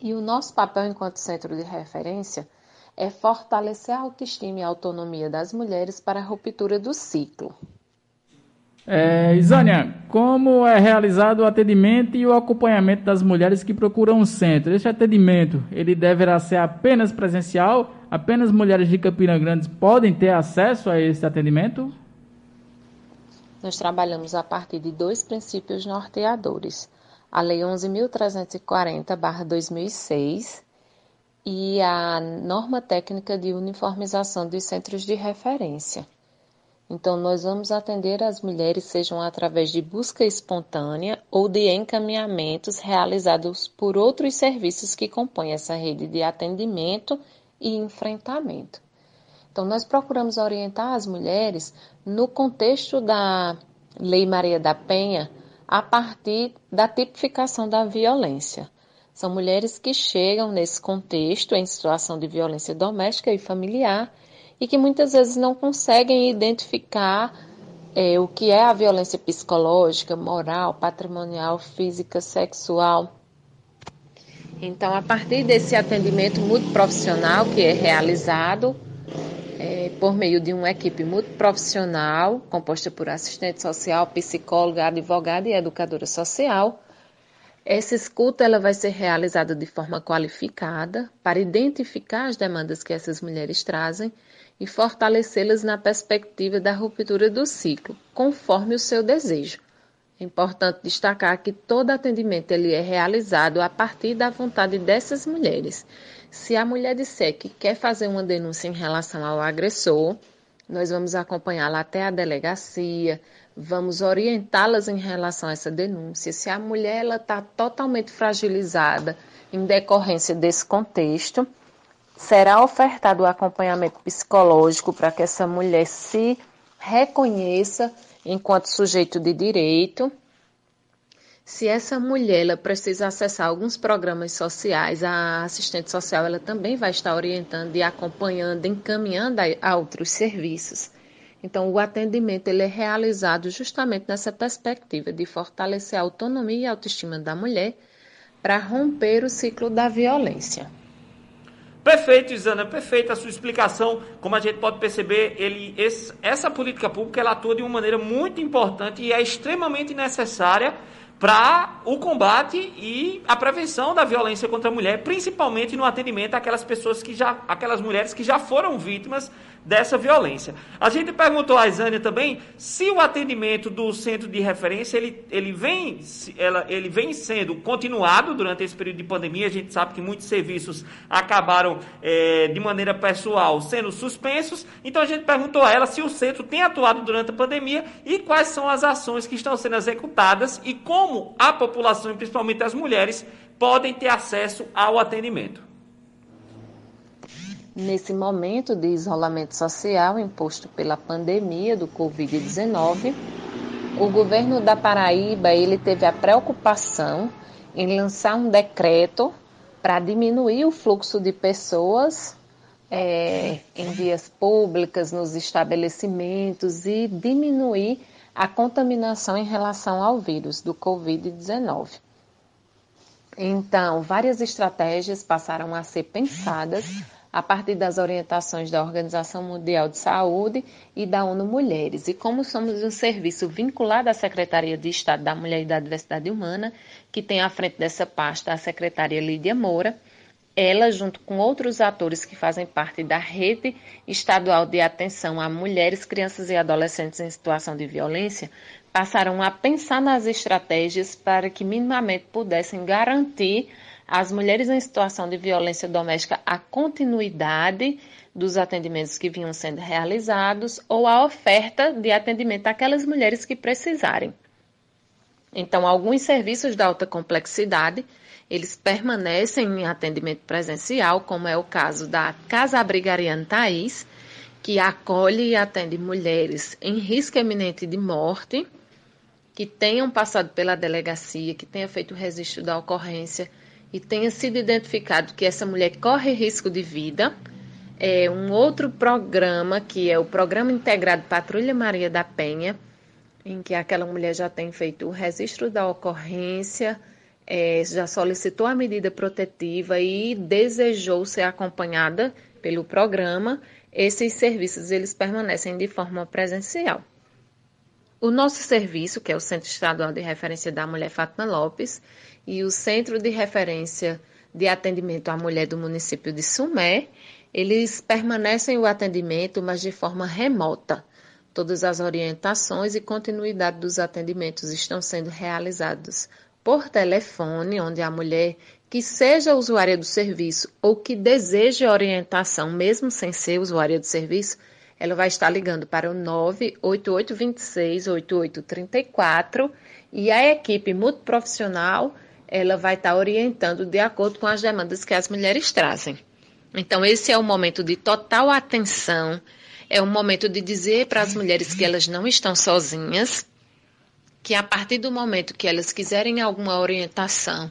S6: E o nosso papel enquanto centro de referência é fortalecer a autoestima e a autonomia das mulheres para a ruptura do ciclo.
S5: É, Isânia, como é realizado o atendimento e o acompanhamento das mulheres que procuram o centro? Este atendimento, ele deverá ser apenas presencial? Apenas mulheres de Campina Grande podem ter acesso a esse atendimento?
S6: Nós trabalhamos a partir de dois princípios norteadores. A Lei 11.340-2006 e a norma técnica de uniformização dos centros de referência. Então, nós vamos atender as mulheres, sejam através de busca espontânea ou de encaminhamentos realizados por outros serviços que compõem essa rede de atendimento e enfrentamento. Então, nós procuramos orientar as mulheres no contexto da Lei Maria da Penha a partir da tipificação da violência. São mulheres que chegam nesse contexto em situação de violência doméstica e familiar e que muitas vezes não conseguem identificar é, o que é a violência psicológica, moral, patrimonial, física, sexual. Então, a partir desse atendimento multiprofissional que é realizado é, por meio de uma equipe multiprofissional, composta por assistente social, psicóloga, advogada e educadora social, essa escuta ela vai ser realizada de forma qualificada para identificar as demandas que essas mulheres trazem e fortalecê-las na perspectiva da ruptura do ciclo, conforme o seu desejo. É importante destacar que todo atendimento ele é realizado a partir da vontade dessas mulheres. Se a mulher disser que quer fazer uma denúncia em relação ao agressor, Nós vamos acompanhá-la até a delegacia, vamos orientá-las em relação a essa denúncia. Se a mulher está totalmente fragilizada em decorrência desse contexto, será ofertado o acompanhamento psicológico para que essa mulher se reconheça enquanto sujeito de direito. Se essa mulher ela precisa acessar alguns programas sociais, a assistente social ela também vai estar orientando e acompanhando, encaminhando a outros serviços. Então, o atendimento ele é realizado justamente nessa perspectiva de fortalecer a autonomia e a autoestima da mulher para romper o ciclo da violência.
S3: Perfeito, Isana, perfeita a sua explicação. Como a gente pode perceber, ele, esse, essa política pública ela atua de uma maneira muito importante e é extremamente necessária para o combate e a prevenção da violência contra a mulher, principalmente no atendimento àquelas pessoas que já, aquelas mulheres que já foram vítimas dessa violência. A gente perguntou a Isânia também se o atendimento do centro de referência ele, ele, vem, ela, ele vem sendo continuado durante esse período de pandemia. A gente sabe que muitos serviços acabaram é, de maneira pessoal sendo suspensos. Então a gente perguntou a ela se o centro tem atuado durante a pandemia e quais são as ações que estão sendo executadas e como a população, e principalmente as mulheres, podem ter acesso ao atendimento.
S6: Nesse momento de isolamento social imposto pela pandemia do Covid-19, o governo da Paraíba ele teve a preocupação em lançar um decreto para diminuir o fluxo de pessoas é, em vias públicas, nos estabelecimentos e diminuir a contaminação em relação ao vírus do Covid-19. Então, várias estratégias passaram a ser pensadas a partir das orientações da Organização Mundial de Saúde e da ONU Mulheres. E como somos um serviço vinculado à Secretaria de Estado da Mulher e da Diversidade Humana, que tem à frente dessa pasta a secretária Lídia Moura, ela, junto com outros atores que fazem parte da rede estadual de atenção a mulheres, crianças e adolescentes em situação de violência, passaram a pensar nas estratégias para que minimamente pudessem garantir às mulheres em situação de violência doméstica a continuidade dos atendimentos que vinham sendo realizados ou a oferta de atendimento àquelas mulheres que precisarem. Então, alguns serviços de alta complexidade, eles permanecem em atendimento presencial, como é o caso da Casa Abrigariana Thaís, que acolhe e atende mulheres em risco eminente de morte, que tenham passado pela delegacia, que tenha feito o registro da ocorrência e tenha sido identificado que essa mulher corre risco de vida, é um outro programa que é o Programa Integrado Patrulha Maria da Penha, em que aquela mulher já tem feito o registro da ocorrência, é, já solicitou a medida protetiva e desejou ser acompanhada pelo programa. Esses serviços eles permanecem de forma presencial. O nosso serviço, que é o Centro Estadual de Referência da Mulher Fátima Lopes, e o Centro de Referência de Atendimento à Mulher do município de Sumé, eles permanecem o atendimento, mas de forma remota. Todas as orientações e continuidade dos atendimentos estão sendo realizados por telefone, onde a mulher que seja usuária do serviço ou que deseje orientação, mesmo sem ser usuária do serviço, ela vai estar ligando para o 98826 8834 e a equipe multiprofissional ela vai estar orientando de acordo com as demandas que as mulheres trazem. Então, esse é o momento de total atenção, é o momento de dizer para as mulheres que elas não estão sozinhas, que a partir do momento que elas quiserem alguma orientação,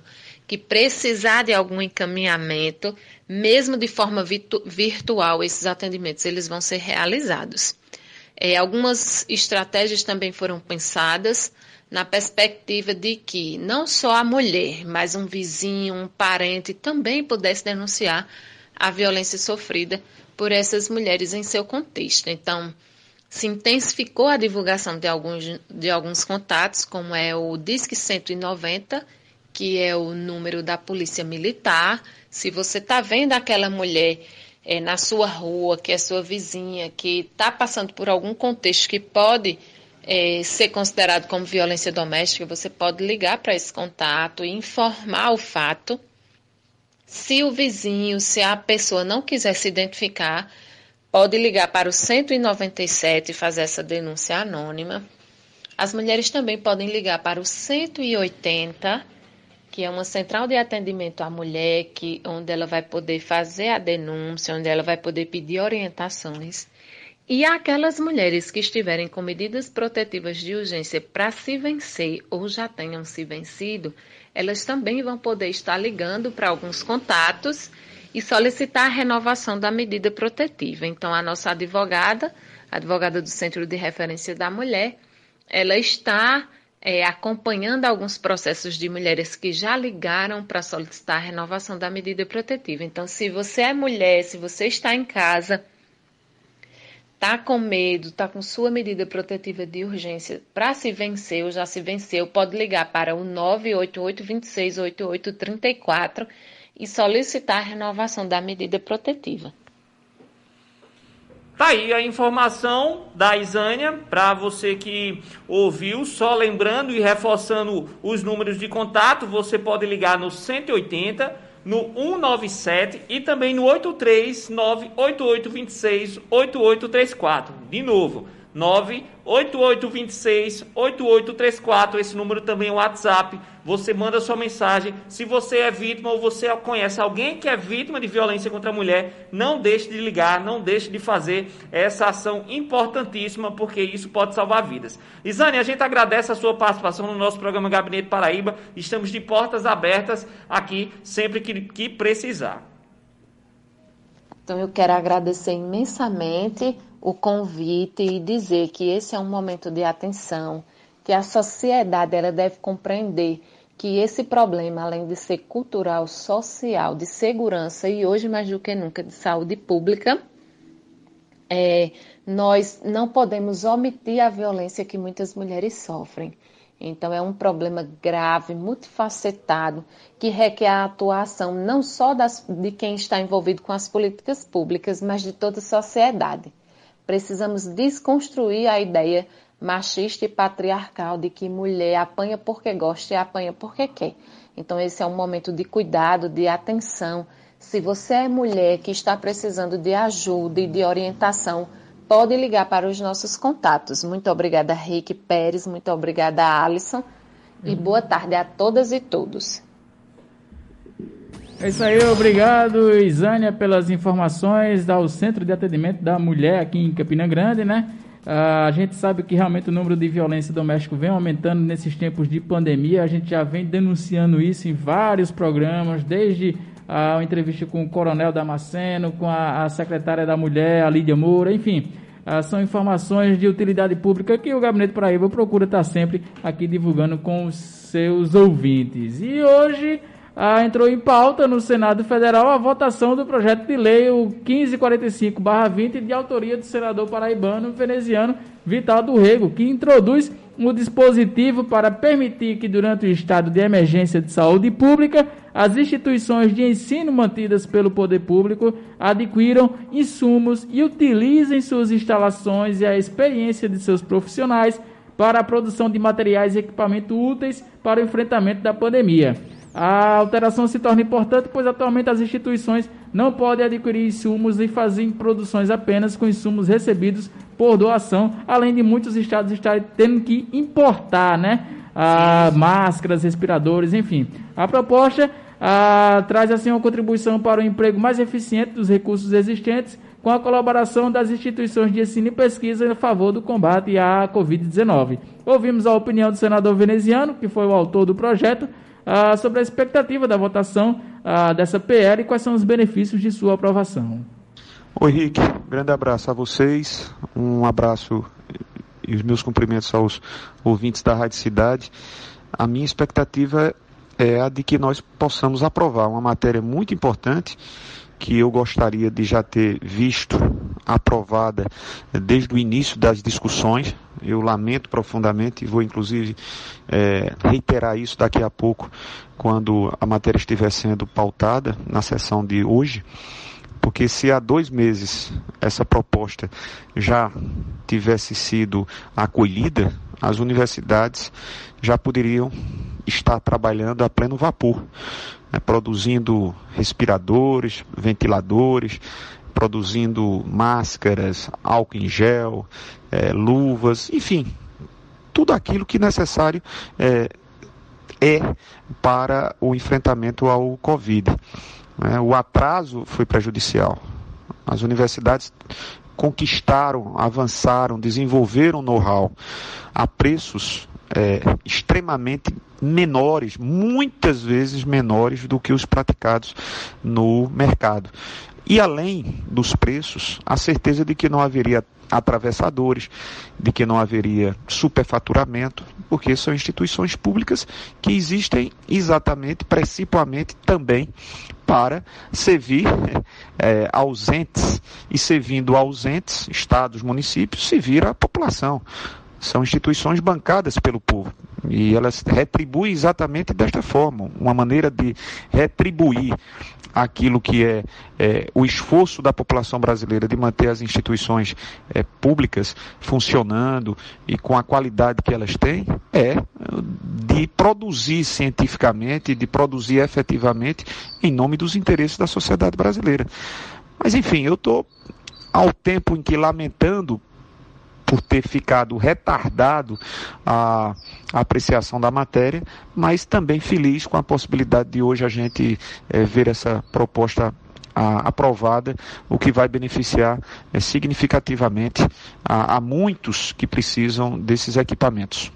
S6: que precisar de algum encaminhamento, mesmo de forma virtu virtual, esses atendimentos eles vão ser realizados. É, algumas estratégias também foram pensadas na perspectiva de que não só a mulher, mas um vizinho, um parente também pudesse denunciar a violência sofrida por essas mulheres em seu contexto. Então, se intensificou a divulgação de alguns, de alguns contatos, como é o Disque 190, que é o número da Polícia Militar. Se você está vendo aquela mulher é, na sua rua, que é sua vizinha, que está passando por algum contexto que pode é, ser considerado como violência doméstica, você pode ligar para esse contato e informar o fato. Se o vizinho, se a pessoa não quiser se identificar, pode ligar para o 197 e fazer essa denúncia anônima. As mulheres também podem ligar para o 180, que é uma central de atendimento à mulher, que, onde ela vai poder fazer a denúncia, onde ela vai poder pedir orientações. E aquelas mulheres que estiverem com medidas protetivas de urgência para se vencer ou já tenham se vencido, elas também vão poder estar ligando para alguns contatos e solicitar a renovação da medida protetiva. Então, a nossa advogada, advogada do Centro de Referência da Mulher, ela está é, acompanhando alguns processos de mulheres que já ligaram para solicitar a renovação da medida protetiva. Então, se você é mulher, se você está em casa, está com medo, está com sua medida protetiva de urgência para se vencer ou já se venceu, pode ligar para o 988 26 8834 e solicitar a renovação da medida protetiva.
S3: Tá aí a informação da Isânia para você que ouviu, só lembrando e reforçando os números de contato, você pode ligar no 180, no 197 e também no 83 98826 8834. De novo, 98826 8834. Esse número também é o WhatsApp. Você manda sua mensagem. Se você é vítima ou você conhece alguém que é vítima de violência contra a mulher, não deixe de ligar, não deixe de fazer essa ação importantíssima, porque isso pode salvar vidas. Isane, a gente agradece a sua participação no nosso programa Gabinete Paraíba. Estamos de portas abertas aqui sempre que, que precisar.
S6: Então eu quero agradecer imensamente o convite e dizer que esse é um momento de atenção, que a sociedade ela deve compreender que esse problema, além de ser cultural, social, de segurança e hoje mais do que nunca de saúde pública, é, nós não podemos omitir a violência que muitas mulheres sofrem. Então, é um problema grave, multifacetado, que requer a atuação não só das, de quem está envolvido com as políticas públicas, mas de toda a sociedade. Precisamos desconstruir a ideia machista e patriarcal de que mulher apanha porque gosta e apanha porque quer. Então, esse é um momento de cuidado, de atenção. Se você é mulher que está precisando de ajuda e de orientação, pode ligar para os nossos contatos. Muito obrigada, Rick Pérez. Muito obrigada, Alisson. E uhum. boa tarde a todas e todos.
S5: É isso aí, obrigado, Isânia, pelas informações do Centro de Atendimento da Mulher aqui em Campina Grande, né? Uh, a gente sabe que realmente o número de violência doméstica vem aumentando nesses tempos de pandemia. A gente já vem denunciando isso em vários programas, desde a entrevista com o Coronel Damasceno, com a, a secretária da Mulher, a Lídia Moura, enfim. Uh, são informações de utilidade pública que o Gabinete Paraíba procura estar sempre aqui divulgando com os seus ouvintes. E hoje ah, entrou em pauta no Senado Federal a votação do projeto de lei o 1545-20 de autoria do senador paraibano veneziano Vital do Rego, que introduz um dispositivo para permitir que durante o estado de emergência de saúde pública as instituições de ensino mantidas pelo poder público adquiram insumos e utilizem suas instalações e a experiência de seus profissionais para a produção de materiais e equipamentos úteis para o enfrentamento da pandemia. A alteração se torna importante, pois atualmente as instituições não podem adquirir insumos e fazer produções apenas com insumos recebidos por doação, além de muitos estados estarem tendo que importar, né? Ah, máscaras, respiradores, enfim. A proposta ah, traz assim uma contribuição para o emprego mais eficiente dos recursos existentes, com a colaboração das instituições de ensino e pesquisa a favor do combate à Covid-19. Ouvimos a opinião do senador veneziano, que foi o autor do projeto, ah, sobre a expectativa da votação ah, dessa PL e quais são os benefícios de sua aprovação.
S7: Oi, Rick. Grande abraço a vocês. Um abraço e os meus cumprimentos aos ouvintes da Rádio Cidade. A minha expectativa é a de que nós possamos aprovar uma matéria muito importante que eu gostaria de já ter visto aprovada desde o início das discussões. Eu lamento profundamente e vou inclusive é, reiterar isso daqui a pouco, quando a matéria estiver sendo pautada na sessão de hoje. Porque se há dois meses essa proposta já tivesse sido acolhida, as universidades já poderiam estar trabalhando a pleno vapor né, produzindo respiradores, ventiladores, produzindo máscaras, álcool em gel, é, luvas, enfim, tudo aquilo que necessário é, é para o enfrentamento ao Covid. É, o atraso foi prejudicial. As universidades conquistaram, avançaram, desenvolveram know-how a preços é, extremamente menores, muitas vezes menores do que os praticados no mercado. E além dos preços, a certeza de que não haveria atravessadores, de que não haveria superfaturamento, porque são instituições públicas que existem exatamente, principalmente também para servir é, ausentes e servindo ausentes, estados, municípios, servir a população. São instituições bancadas pelo povo e elas retribuem exatamente desta forma, uma maneira de retribuir aquilo que é, é, o esforço da população brasileira de manter as instituições é, públicas funcionando e com a qualidade que elas têm, é de produzir cientificamente, de produzir efetivamente em nome dos interesses da sociedade brasileira. Mas enfim, eu estou ao tempo em que lamentando por ter ficado retardado a, apreciação da matéria, mas também feliz com a possibilidade de hoje a gente é, ver essa proposta a, aprovada, o que vai beneficiar é, significativamente a, a muitos que precisam desses equipamentos.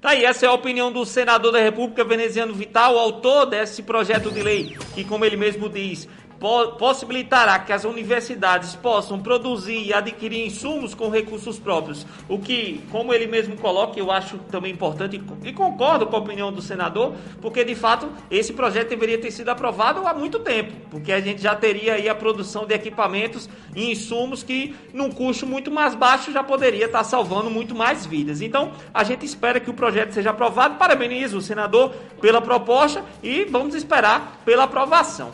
S3: Tá aí, essa é a opinião do senador da República, Veneziano Vital, autor desse projeto de lei, que, como ele mesmo diz, possibilitará que as universidades possam produzir e adquirir insumos com recursos próprios. O que, como ele mesmo coloca, eu acho também importante e concordo com a opinião do senador, porque de fato esse projeto deveria ter sido aprovado há muito tempo, porque a gente já teria aí a produção de equipamentos e insumos que, num custo muito mais baixo, já poderia estar salvando muito mais vidas. Então, a gente espera que o projeto seja aprovado. Parabenizo o senador pela proposta e vamos esperar pela aprovação.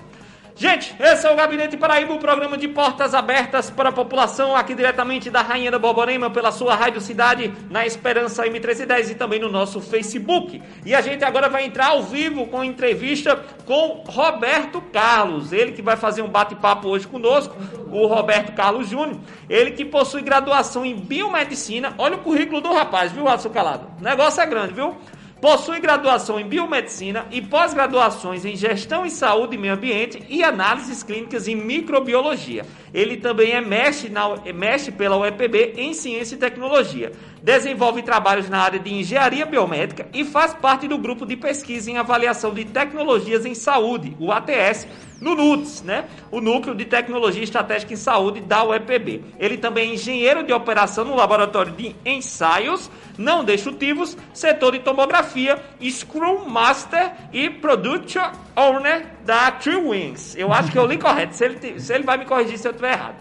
S3: Gente, esse é o Gabinete Paraíba, o programa de portas abertas para a população, aqui diretamente da Rainha da Borborema, pela sua Rádio Cidade, na Esperança M1310 e também no nosso Facebook. E a gente agora vai entrar ao vivo com entrevista com Roberto Carlos, ele que vai fazer um bate-papo hoje conosco, o Roberto Carlos Júnior, ele que possui graduação em Biomedicina. Olha o currículo do rapaz, viu, Adson Calado? O negócio é grande, viu? Possui graduação em biomedicina e pós-graduações em gestão em saúde e meio ambiente e análises clínicas em microbiologia. Ele também é mestre, na, é mestre pela UEPB em ciência e tecnologia. Desenvolve trabalhos na área de engenharia biomédica e faz parte do grupo de pesquisa em avaliação de tecnologias em saúde, o ATS, no NUTS, né? O Núcleo de Tecnologia Estratégica em Saúde da UEPB. Ele também é engenheiro de operação no Laboratório de Ensaios Não Destrutivos, setor de tomografia, Scrum Master e Production Owner da True Wings. Eu acho que eu li correto, se ele, se ele vai me corrigir se eu estiver errado.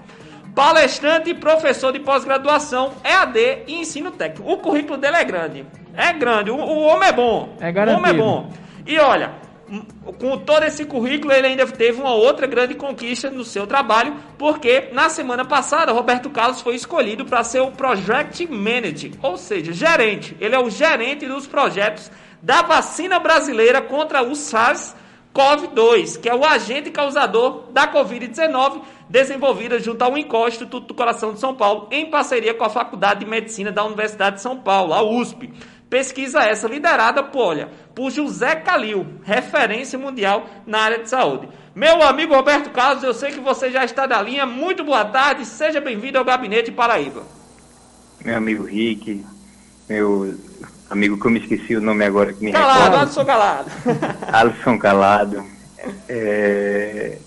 S3: Palestrante e professor de pós-graduação, EAD e ensino técnico. O currículo dele é grande. É grande. O, o homem é bom.
S5: É garantido.
S3: O homem é bom. E olha, com todo esse currículo, ele ainda teve uma outra grande conquista no seu trabalho, porque na semana passada, Roberto Carlos foi escolhido para ser o Project Manager, ou seja, gerente. Ele é o gerente dos projetos da vacina brasileira contra o SARS-CoV-2, que é o agente causador da Covid-19, desenvolvida junto ao INCO, Instituto do Coração de São Paulo, em parceria com a Faculdade de Medicina da Universidade de São Paulo, a USP. Pesquisa essa liderada por, olha, por José Calil, referência mundial na área de saúde. Meu amigo Roberto Carlos, eu sei que você já está na linha. Muito boa tarde, seja bem-vindo ao Gabinete Paraíba.
S8: Meu amigo Rick, meu amigo que eu me esqueci o nome agora que me
S3: Calado. Alisson Calado.
S8: Alisson Calado. É,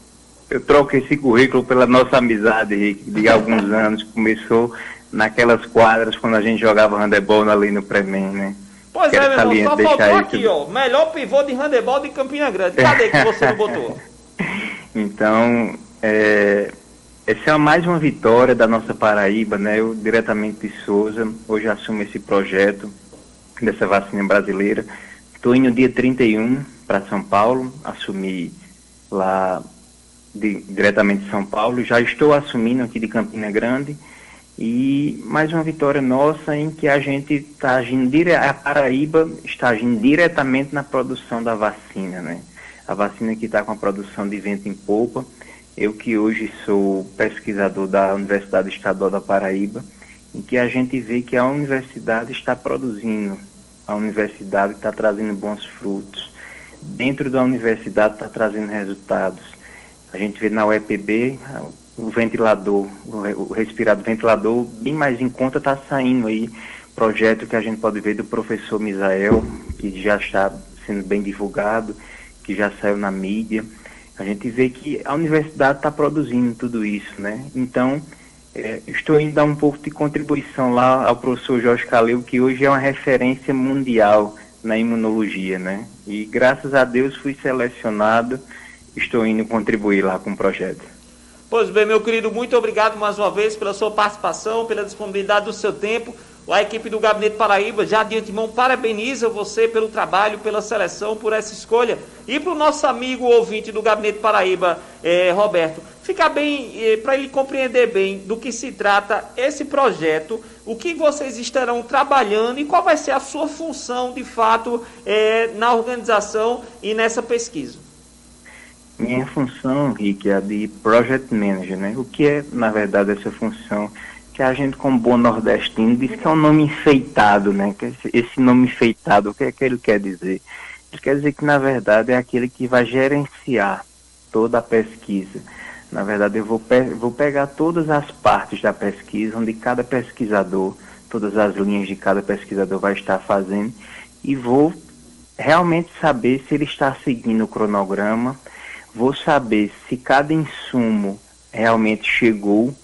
S8: eu troco esse currículo pela nossa amizade, Rick, de alguns anos. Começou naquelas quadras quando a gente jogava handebol ali no Premen, né?
S3: Pois
S8: Quero
S3: é, meu irmão, só faltou aqui, ó. Melhor pivô de handebol de Campina Grande. Cadê que você não botou?
S8: Então, é, essa é mais uma vitória da nossa Paraíba, né? Eu, diretamente de Souza, hoje assumo esse projeto dessa vacina brasileira. Estou indo dia 31 para São Paulo, assumi lá de- diretamente de São Paulo. Já estou assumindo aqui de Campina Grande. E mais uma vitória nossa em que a gente está agindo, dire... a Paraíba está agindo diretamente na produção da vacina, né? A vacina que está com a produção de vento em polpa, Eu que hoje sou pesquisador da Universidade Estadual da Paraíba, em que a gente vê que a universidade está produzindo, a universidade está trazendo bons frutos. Dentro da universidade está trazendo resultados. A gente vê na UEPB o ventilador, o respirado ventilador, bem mais em conta está saindo aí projeto que a gente pode ver do professor Misael, que já está sendo bem divulgado, que já saiu na mídia. A gente vê que a universidade está produzindo tudo isso, né? Então, é, estou indo dar um pouco de contribuição lá ao professor Jorge Caleu, que hoje é uma referência mundial na imunologia, né? E graças a Deus fui selecionado, estou indo contribuir lá com o projeto.
S3: Pois bem, meu querido, muito obrigado mais uma vez pela sua participação, pela disponibilidade do seu tempo. A equipe do Gabinete Paraíba já de antemão parabeniza você pelo trabalho, pela seleção, por essa escolha. E para o nosso amigo ouvinte do Gabinete Paraíba, eh, Roberto, ficar bem, eh, para ele compreender bem do que se trata esse projeto, o que vocês estarão trabalhando e qual vai ser a sua função de fato eh, na organização e nessa pesquisa.
S8: Minha função, Rick, é a de Project Manager, né? O que é, na verdade, essa função? Que a gente, como bom nordestino, diz que é um nome enfeitado, né? Que esse nome enfeitado, o que é que ele quer dizer? Ele quer dizer que, na verdade, é aquele que vai gerenciar toda a pesquisa. Na verdade, eu vou, pe vou pegar todas as partes da pesquisa, onde cada pesquisador, todas as linhas de cada pesquisador vai estar fazendo, e vou realmente saber se ele está seguindo o cronograma, vou saber se cada insumo realmente chegou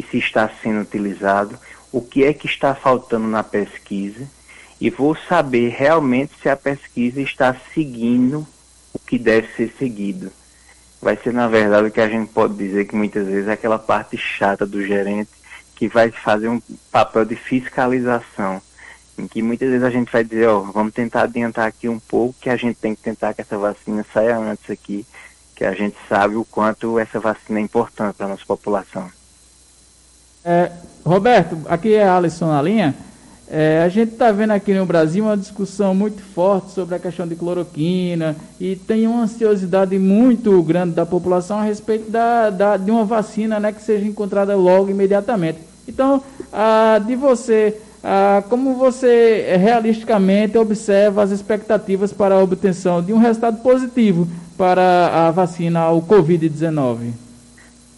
S8: e se está sendo utilizado, o que é que está faltando na pesquisa e vou saber realmente se a pesquisa está seguindo o que deve ser seguido. Vai ser, na verdade, o que a gente pode dizer que muitas vezes é aquela parte chata do gerente que vai fazer um papel de fiscalização, em que muitas vezes a gente vai dizer, ó, oh, vamos tentar adiantar aqui um pouco, que a gente tem que tentar que essa vacina saia antes aqui, que a gente sabe o quanto essa vacina é importante para a nossa população.
S5: É, Roberto, aqui é Alisson na linha. É, a gente está vendo aqui no Brasil uma discussão muito forte sobre a questão de cloroquina e tem uma ansiosidade muito grande da população a respeito da, da de uma vacina né, que seja encontrada logo, imediatamente. Então, ah, de você, ah, como você realisticamente observa as expectativas para a obtenção de um resultado positivo para a vacina ao Covid-19?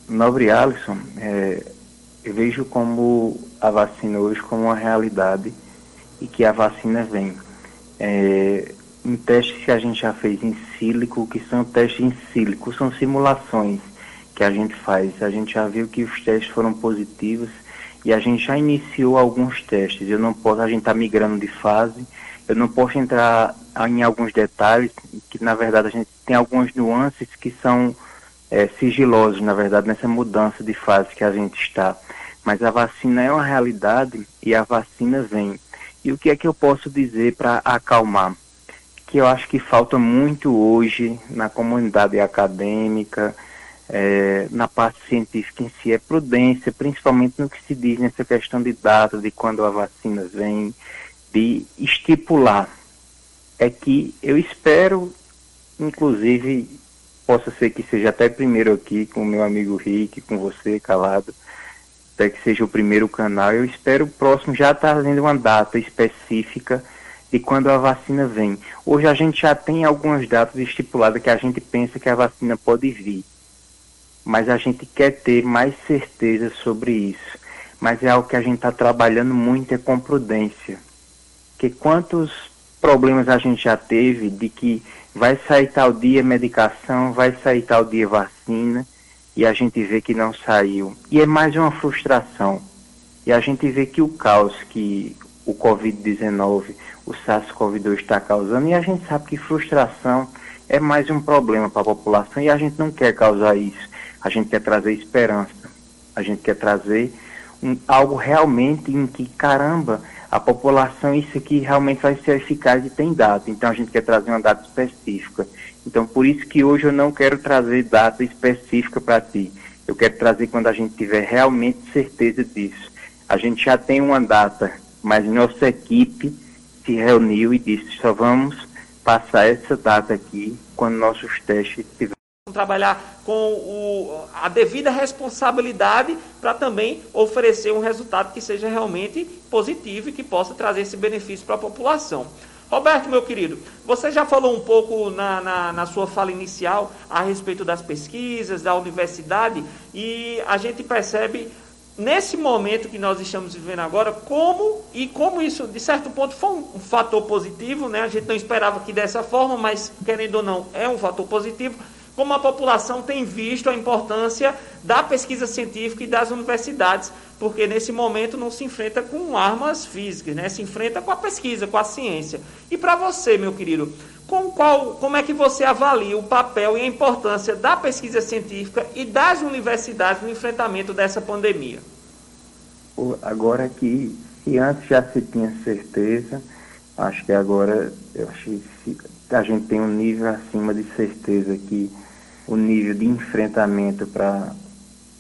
S8: Nobre Alisson, é, eu vejo como a vacina hoje como uma realidade e que a vacina vem. É, em testes que a gente já fez em sílico, que são testes em sílico, são simulações que a gente faz. A gente já viu que os testes foram positivos e a gente já iniciou alguns testes. Eu não posso, a gente está migrando de fase, eu não posso entrar em alguns detalhes, que na verdade a gente tem algumas nuances que são é, sigilosos, na verdade, nessa mudança de fase que a gente está. Mas a vacina é uma realidade e a vacina vem. E o que é que eu posso dizer para acalmar? Que eu acho que falta muito hoje na comunidade acadêmica, é, na parte científica em si, é prudência, principalmente no que se diz nessa questão de data, de quando a vacina vem, de estipular. É que eu espero, inclusive, possa ser que seja até primeiro aqui com o meu amigo Rick, com você, Calado, até que seja o primeiro canal. Eu espero o próximo já estar tá uma data específica de quando a vacina vem. Hoje a gente já tem algumas datas estipuladas que a gente pensa que a vacina pode vir, mas a gente quer ter mais certeza sobre isso. Mas é algo que a gente está trabalhando muito é com prudência. Que quantos problemas a gente já teve de que vai sair tal dia medicação, vai sair tal dia vacina, e a gente vê que não saiu. E é mais uma frustração. E a gente vê que o caos que o Covid-19, o SARS-CoV-2 está causando, e a gente sabe que frustração é mais um problema para a população e a gente não quer causar isso. A gente quer trazer esperança. A gente quer trazer um, algo realmente em que, caramba, a população, isso aqui realmente vai ser eficaz e tem data. Então a gente quer trazer uma data específica. Então por isso que hoje eu não quero trazer data específica para ti. Eu quero trazer quando a gente tiver realmente certeza disso. A gente já tem uma data, mas nossa equipe se reuniu e disse, só vamos passar essa data aqui quando nossos testes estiverem
S3: trabalhar com o, a devida responsabilidade para também oferecer um resultado que seja realmente positivo e que possa trazer esse benefício para a população. Roberto, meu querido, você já falou um pouco na, na, na, sua fala inicial a respeito das pesquisas, da universidade, e a gente percebe nesse momento que nós estamos vivendo agora, como e como isso, de certo ponto, foi um, um fator positivo, né? A gente não esperava que dessa forma, mas querendo ou não, é um fator positivo como a população tem visto a importância da pesquisa científica e das universidades, porque nesse momento não se enfrenta com armas físicas, né? se enfrenta com a pesquisa, com a ciência. E para você, meu querido, com qual, como é que você avalia o papel e a importância da pesquisa científica e das universidades no enfrentamento dessa pandemia?
S8: Agora que, se antes já se tinha certeza, acho que agora eu acho que a gente tem um nível acima de certeza que o nível de enfrentamento para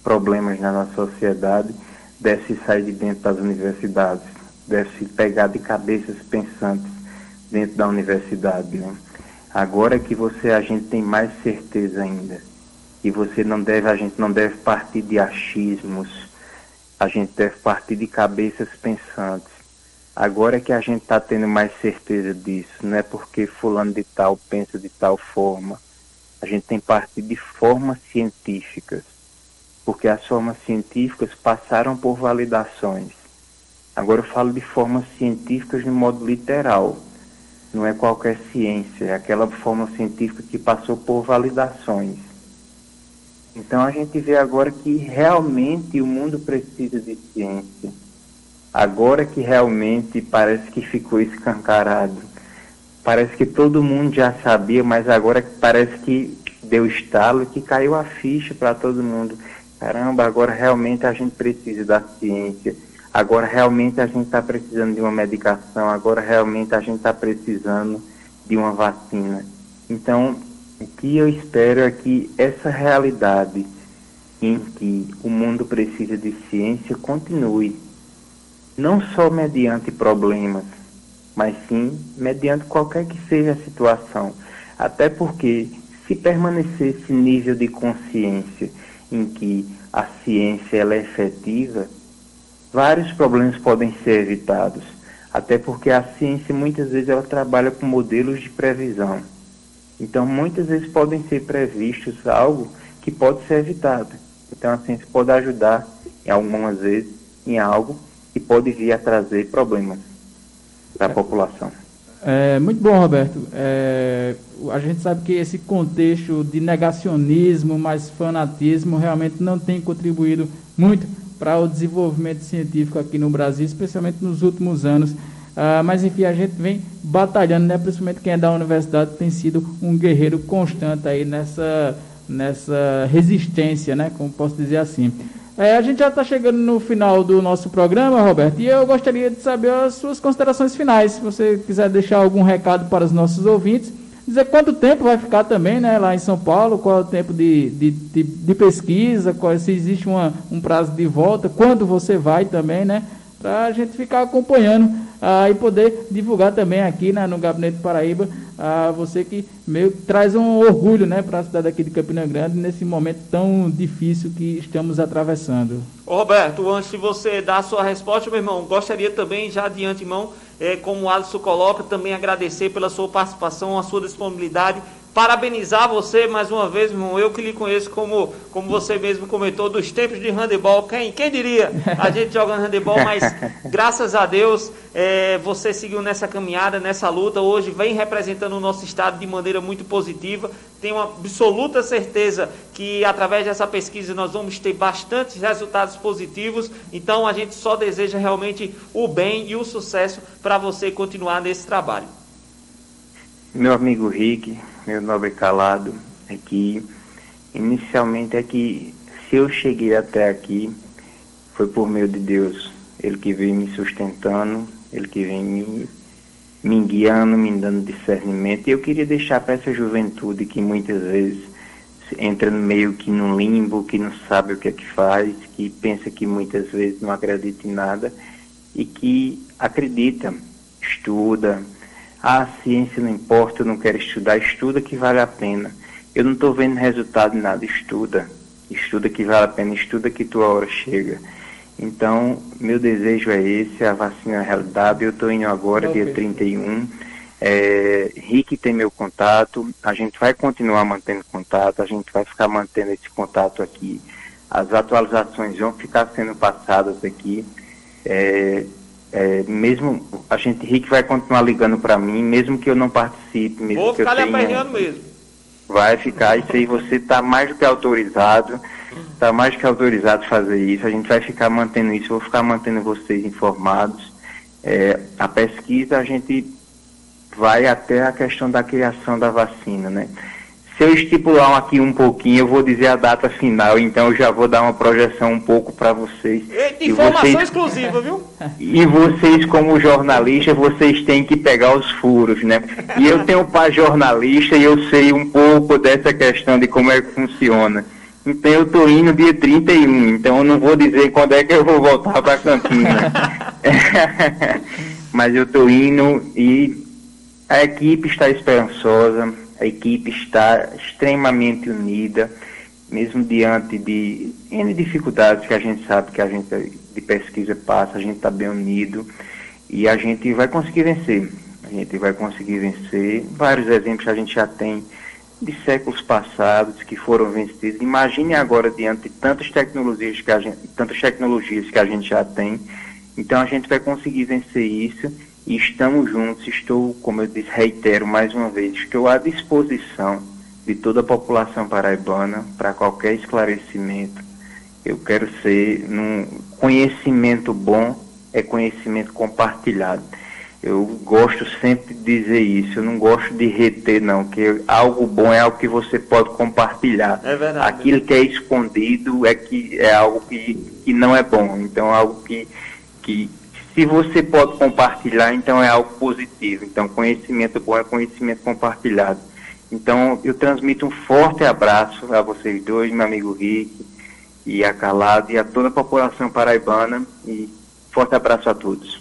S8: problemas na nossa sociedade deve sair de dentro das universidades, deve se pegar de cabeças pensantes dentro da universidade. Né? Agora que você a gente tem mais certeza ainda e você não deve a gente não deve partir de achismos, a gente deve partir de cabeças pensantes. Agora que a gente está tendo mais certeza disso, não é porque fulano de tal pensa de tal forma a gente tem parte de formas científicas, porque as formas científicas passaram por validações. Agora eu falo de formas científicas de modo literal. Não é qualquer ciência, é aquela forma científica que passou por validações. Então a gente vê agora que realmente o mundo precisa de ciência. Agora que realmente parece que ficou escancarado parece que todo mundo já sabia, mas agora parece que deu estalo, que caiu a ficha para todo mundo. Caramba, agora realmente a gente precisa da ciência. Agora realmente a gente está precisando de uma medicação. Agora realmente a gente está precisando de uma vacina. Então, o que eu espero é que essa realidade em que o mundo precisa de ciência continue, não só mediante problemas, mas sim mediante qualquer que seja a situação. Até porque, se permanecer esse nível de consciência em que a ciência ela é efetiva, vários problemas podem ser evitados. Até porque a ciência muitas vezes ela trabalha com modelos de previsão. Então, muitas vezes podem ser previstos algo que pode ser evitado. Então, a ciência pode ajudar, em algumas vezes, em algo que pode vir a trazer problemas da população.
S5: É, muito bom, Roberto. É, a gente sabe que esse contexto de negacionismo, mais fanatismo, realmente não tem contribuído muito para o desenvolvimento científico aqui no Brasil, especialmente nos últimos anos. Ah, mas enfim, a gente vem batalhando, né? principalmente quem é da universidade tem sido um guerreiro constante aí nessa, nessa resistência, né? como posso dizer assim. É, a gente já está chegando no final do nosso programa, Roberto, e eu gostaria de saber as suas considerações finais. Se você quiser deixar algum recado para os nossos ouvintes, dizer quanto tempo vai ficar também né, lá em São Paulo, qual é o tempo de, de, de, de pesquisa, qual, se existe uma, um prazo de volta, quando você vai também, né? Para a gente ficar acompanhando ah, e poder divulgar também aqui né, no Gabinete Paraíba a você que meio traz um orgulho né, para a cidade aqui de Campina Grande nesse momento tão difícil que estamos atravessando.
S3: Roberto, antes de você dar a sua resposta, meu irmão, gostaria também, já de antemão, é, como o Alisson coloca, também agradecer pela sua participação, a sua disponibilidade parabenizar você mais uma vez, irmão. Eu que lhe conheço como, como você mesmo comentou, dos tempos de handebol. Quem, quem diria a gente jogando handebol, mas graças a Deus é, você seguiu nessa caminhada, nessa luta. Hoje vem representando o nosso estado de maneira muito positiva. Tenho absoluta certeza que através dessa pesquisa nós vamos ter bastantes resultados positivos. Então a gente só deseja realmente o bem e o sucesso para você continuar nesse trabalho.
S8: Meu amigo Rick, meu nobre calado, é que inicialmente é que se eu cheguei até aqui foi por meio de Deus, Ele que vem me sustentando, Ele que vem me, me guiando, me dando discernimento. E eu queria deixar para essa juventude que muitas vezes entra meio que num limbo, que não sabe o que é que faz, que pensa que muitas vezes não acredita em nada e que acredita, estuda, ah, a ciência não importa, eu não quero estudar, estuda que vale a pena. eu não estou vendo resultado em nada. Estuda, estuda que vale a pena, estuda que tua hora chega. Então, meu desejo é esse, a vacina é a realidade. Eu estou indo agora, okay. dia 31. É, Rick tem meu contato, a gente vai continuar mantendo contato, a gente vai ficar mantendo esse contato aqui. As atualizações vão ficar sendo passadas aqui. É, é, mesmo a gente, Rick vai continuar ligando para mim, mesmo que eu não participe. Mesmo
S3: Vou
S8: que
S3: ficar
S8: eu
S3: tenha... mesmo.
S8: Vai ficar, isso aí você está mais do que autorizado, está mais do que autorizado fazer isso, a gente vai ficar mantendo isso, vou ficar mantendo vocês informados. É, a pesquisa a gente vai até a questão da criação da vacina, né? Se eu estipular aqui um pouquinho, eu vou dizer a data final, então eu já vou dar uma projeção um pouco para vocês.
S3: Eita, informação vocês, exclusiva, viu?
S8: E vocês, como jornalistas, vocês têm que pegar os furos, né? E eu tenho pai jornalista e eu sei um pouco dessa questão de como é que funciona. Então eu tô indo dia 31, então eu não vou dizer quando é que eu vou voltar para Campina. Mas eu tô indo e a equipe está esperançosa, a equipe está extremamente unida, mesmo diante de N dificuldades que a gente sabe que a gente de pesquisa passa, a gente está bem unido e a gente vai conseguir vencer. A gente vai conseguir vencer. Vários exemplos a gente já tem de séculos passados que foram vencidos. Imagine agora diante de tantas tecnologias que a gente, tantas tecnologias que a gente já tem. Então a gente vai conseguir vencer isso e estamos juntos. Estou, como eu disse, reitero mais uma vez, estou à disposição de toda a população paraibana para qualquer esclarecimento. Eu quero ser num conhecimento bom é conhecimento compartilhado. Eu gosto sempre de dizer isso, eu não gosto de reter não, que algo bom é algo que você pode compartilhar.
S3: É verdade.
S8: Aquilo que é escondido é que é algo que, que não é bom. Então é algo que, que, se você pode compartilhar, então é algo positivo. Então, conhecimento bom é conhecimento compartilhado. Então, eu transmito um forte abraço a vocês dois, meu amigo Rick e a Calado e a toda a população paraibana. E forte abraço a todos.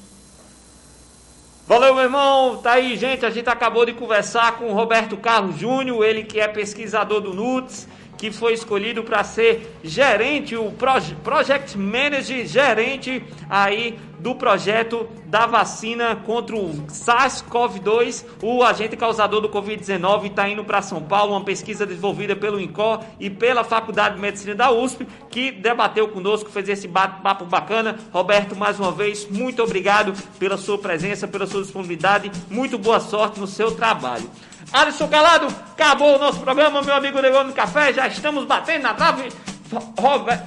S3: Valeu, meu irmão. Tá aí, gente. A gente acabou de conversar com o Roberto Carlos Júnior, ele que é pesquisador do NUTS que foi escolhido para ser gerente, o Project Manager, gerente aí do projeto da vacina contra o SARS-CoV-2, o agente causador do Covid-19, está indo para São Paulo, uma pesquisa desenvolvida pelo INCOR e pela Faculdade de Medicina da USP, que debateu conosco, fez esse bate-papo bacana. Roberto, mais uma vez, muito obrigado pela sua presença, pela sua disponibilidade, muito boa sorte no seu trabalho. Alisson Calado, acabou o nosso programa, meu amigo Negão Café, já estamos batendo na trave.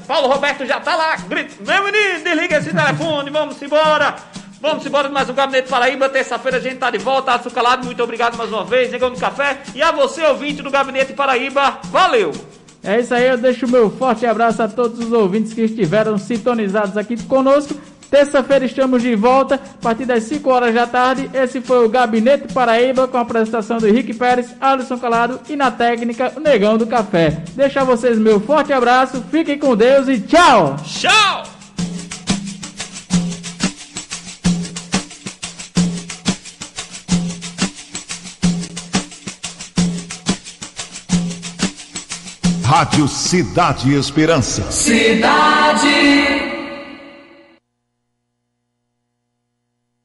S3: Paulo Roberto já tá lá, grita, meu menino, desliga esse telefone, vamos embora. Vamos embora mais um Gabinete Paraíba. Terça-feira a gente tá de volta. Alisson Calado, muito obrigado mais uma vez. Negão no Café. E a você, ouvinte do Gabinete Paraíba, valeu!
S5: É isso aí, eu deixo o meu forte abraço a todos os ouvintes que estiveram sintonizados aqui conosco. Terça-feira estamos de volta, a partir das 5 horas da tarde. Esse foi o Gabinete Paraíba, com a apresentação do Henrique Pérez, Alisson Calado e na técnica o Negão do Café. Deixa vocês meu forte abraço, fiquem com Deus e tchau!
S3: Tchau!
S2: Rádio Cidade Esperança.
S9: Cidade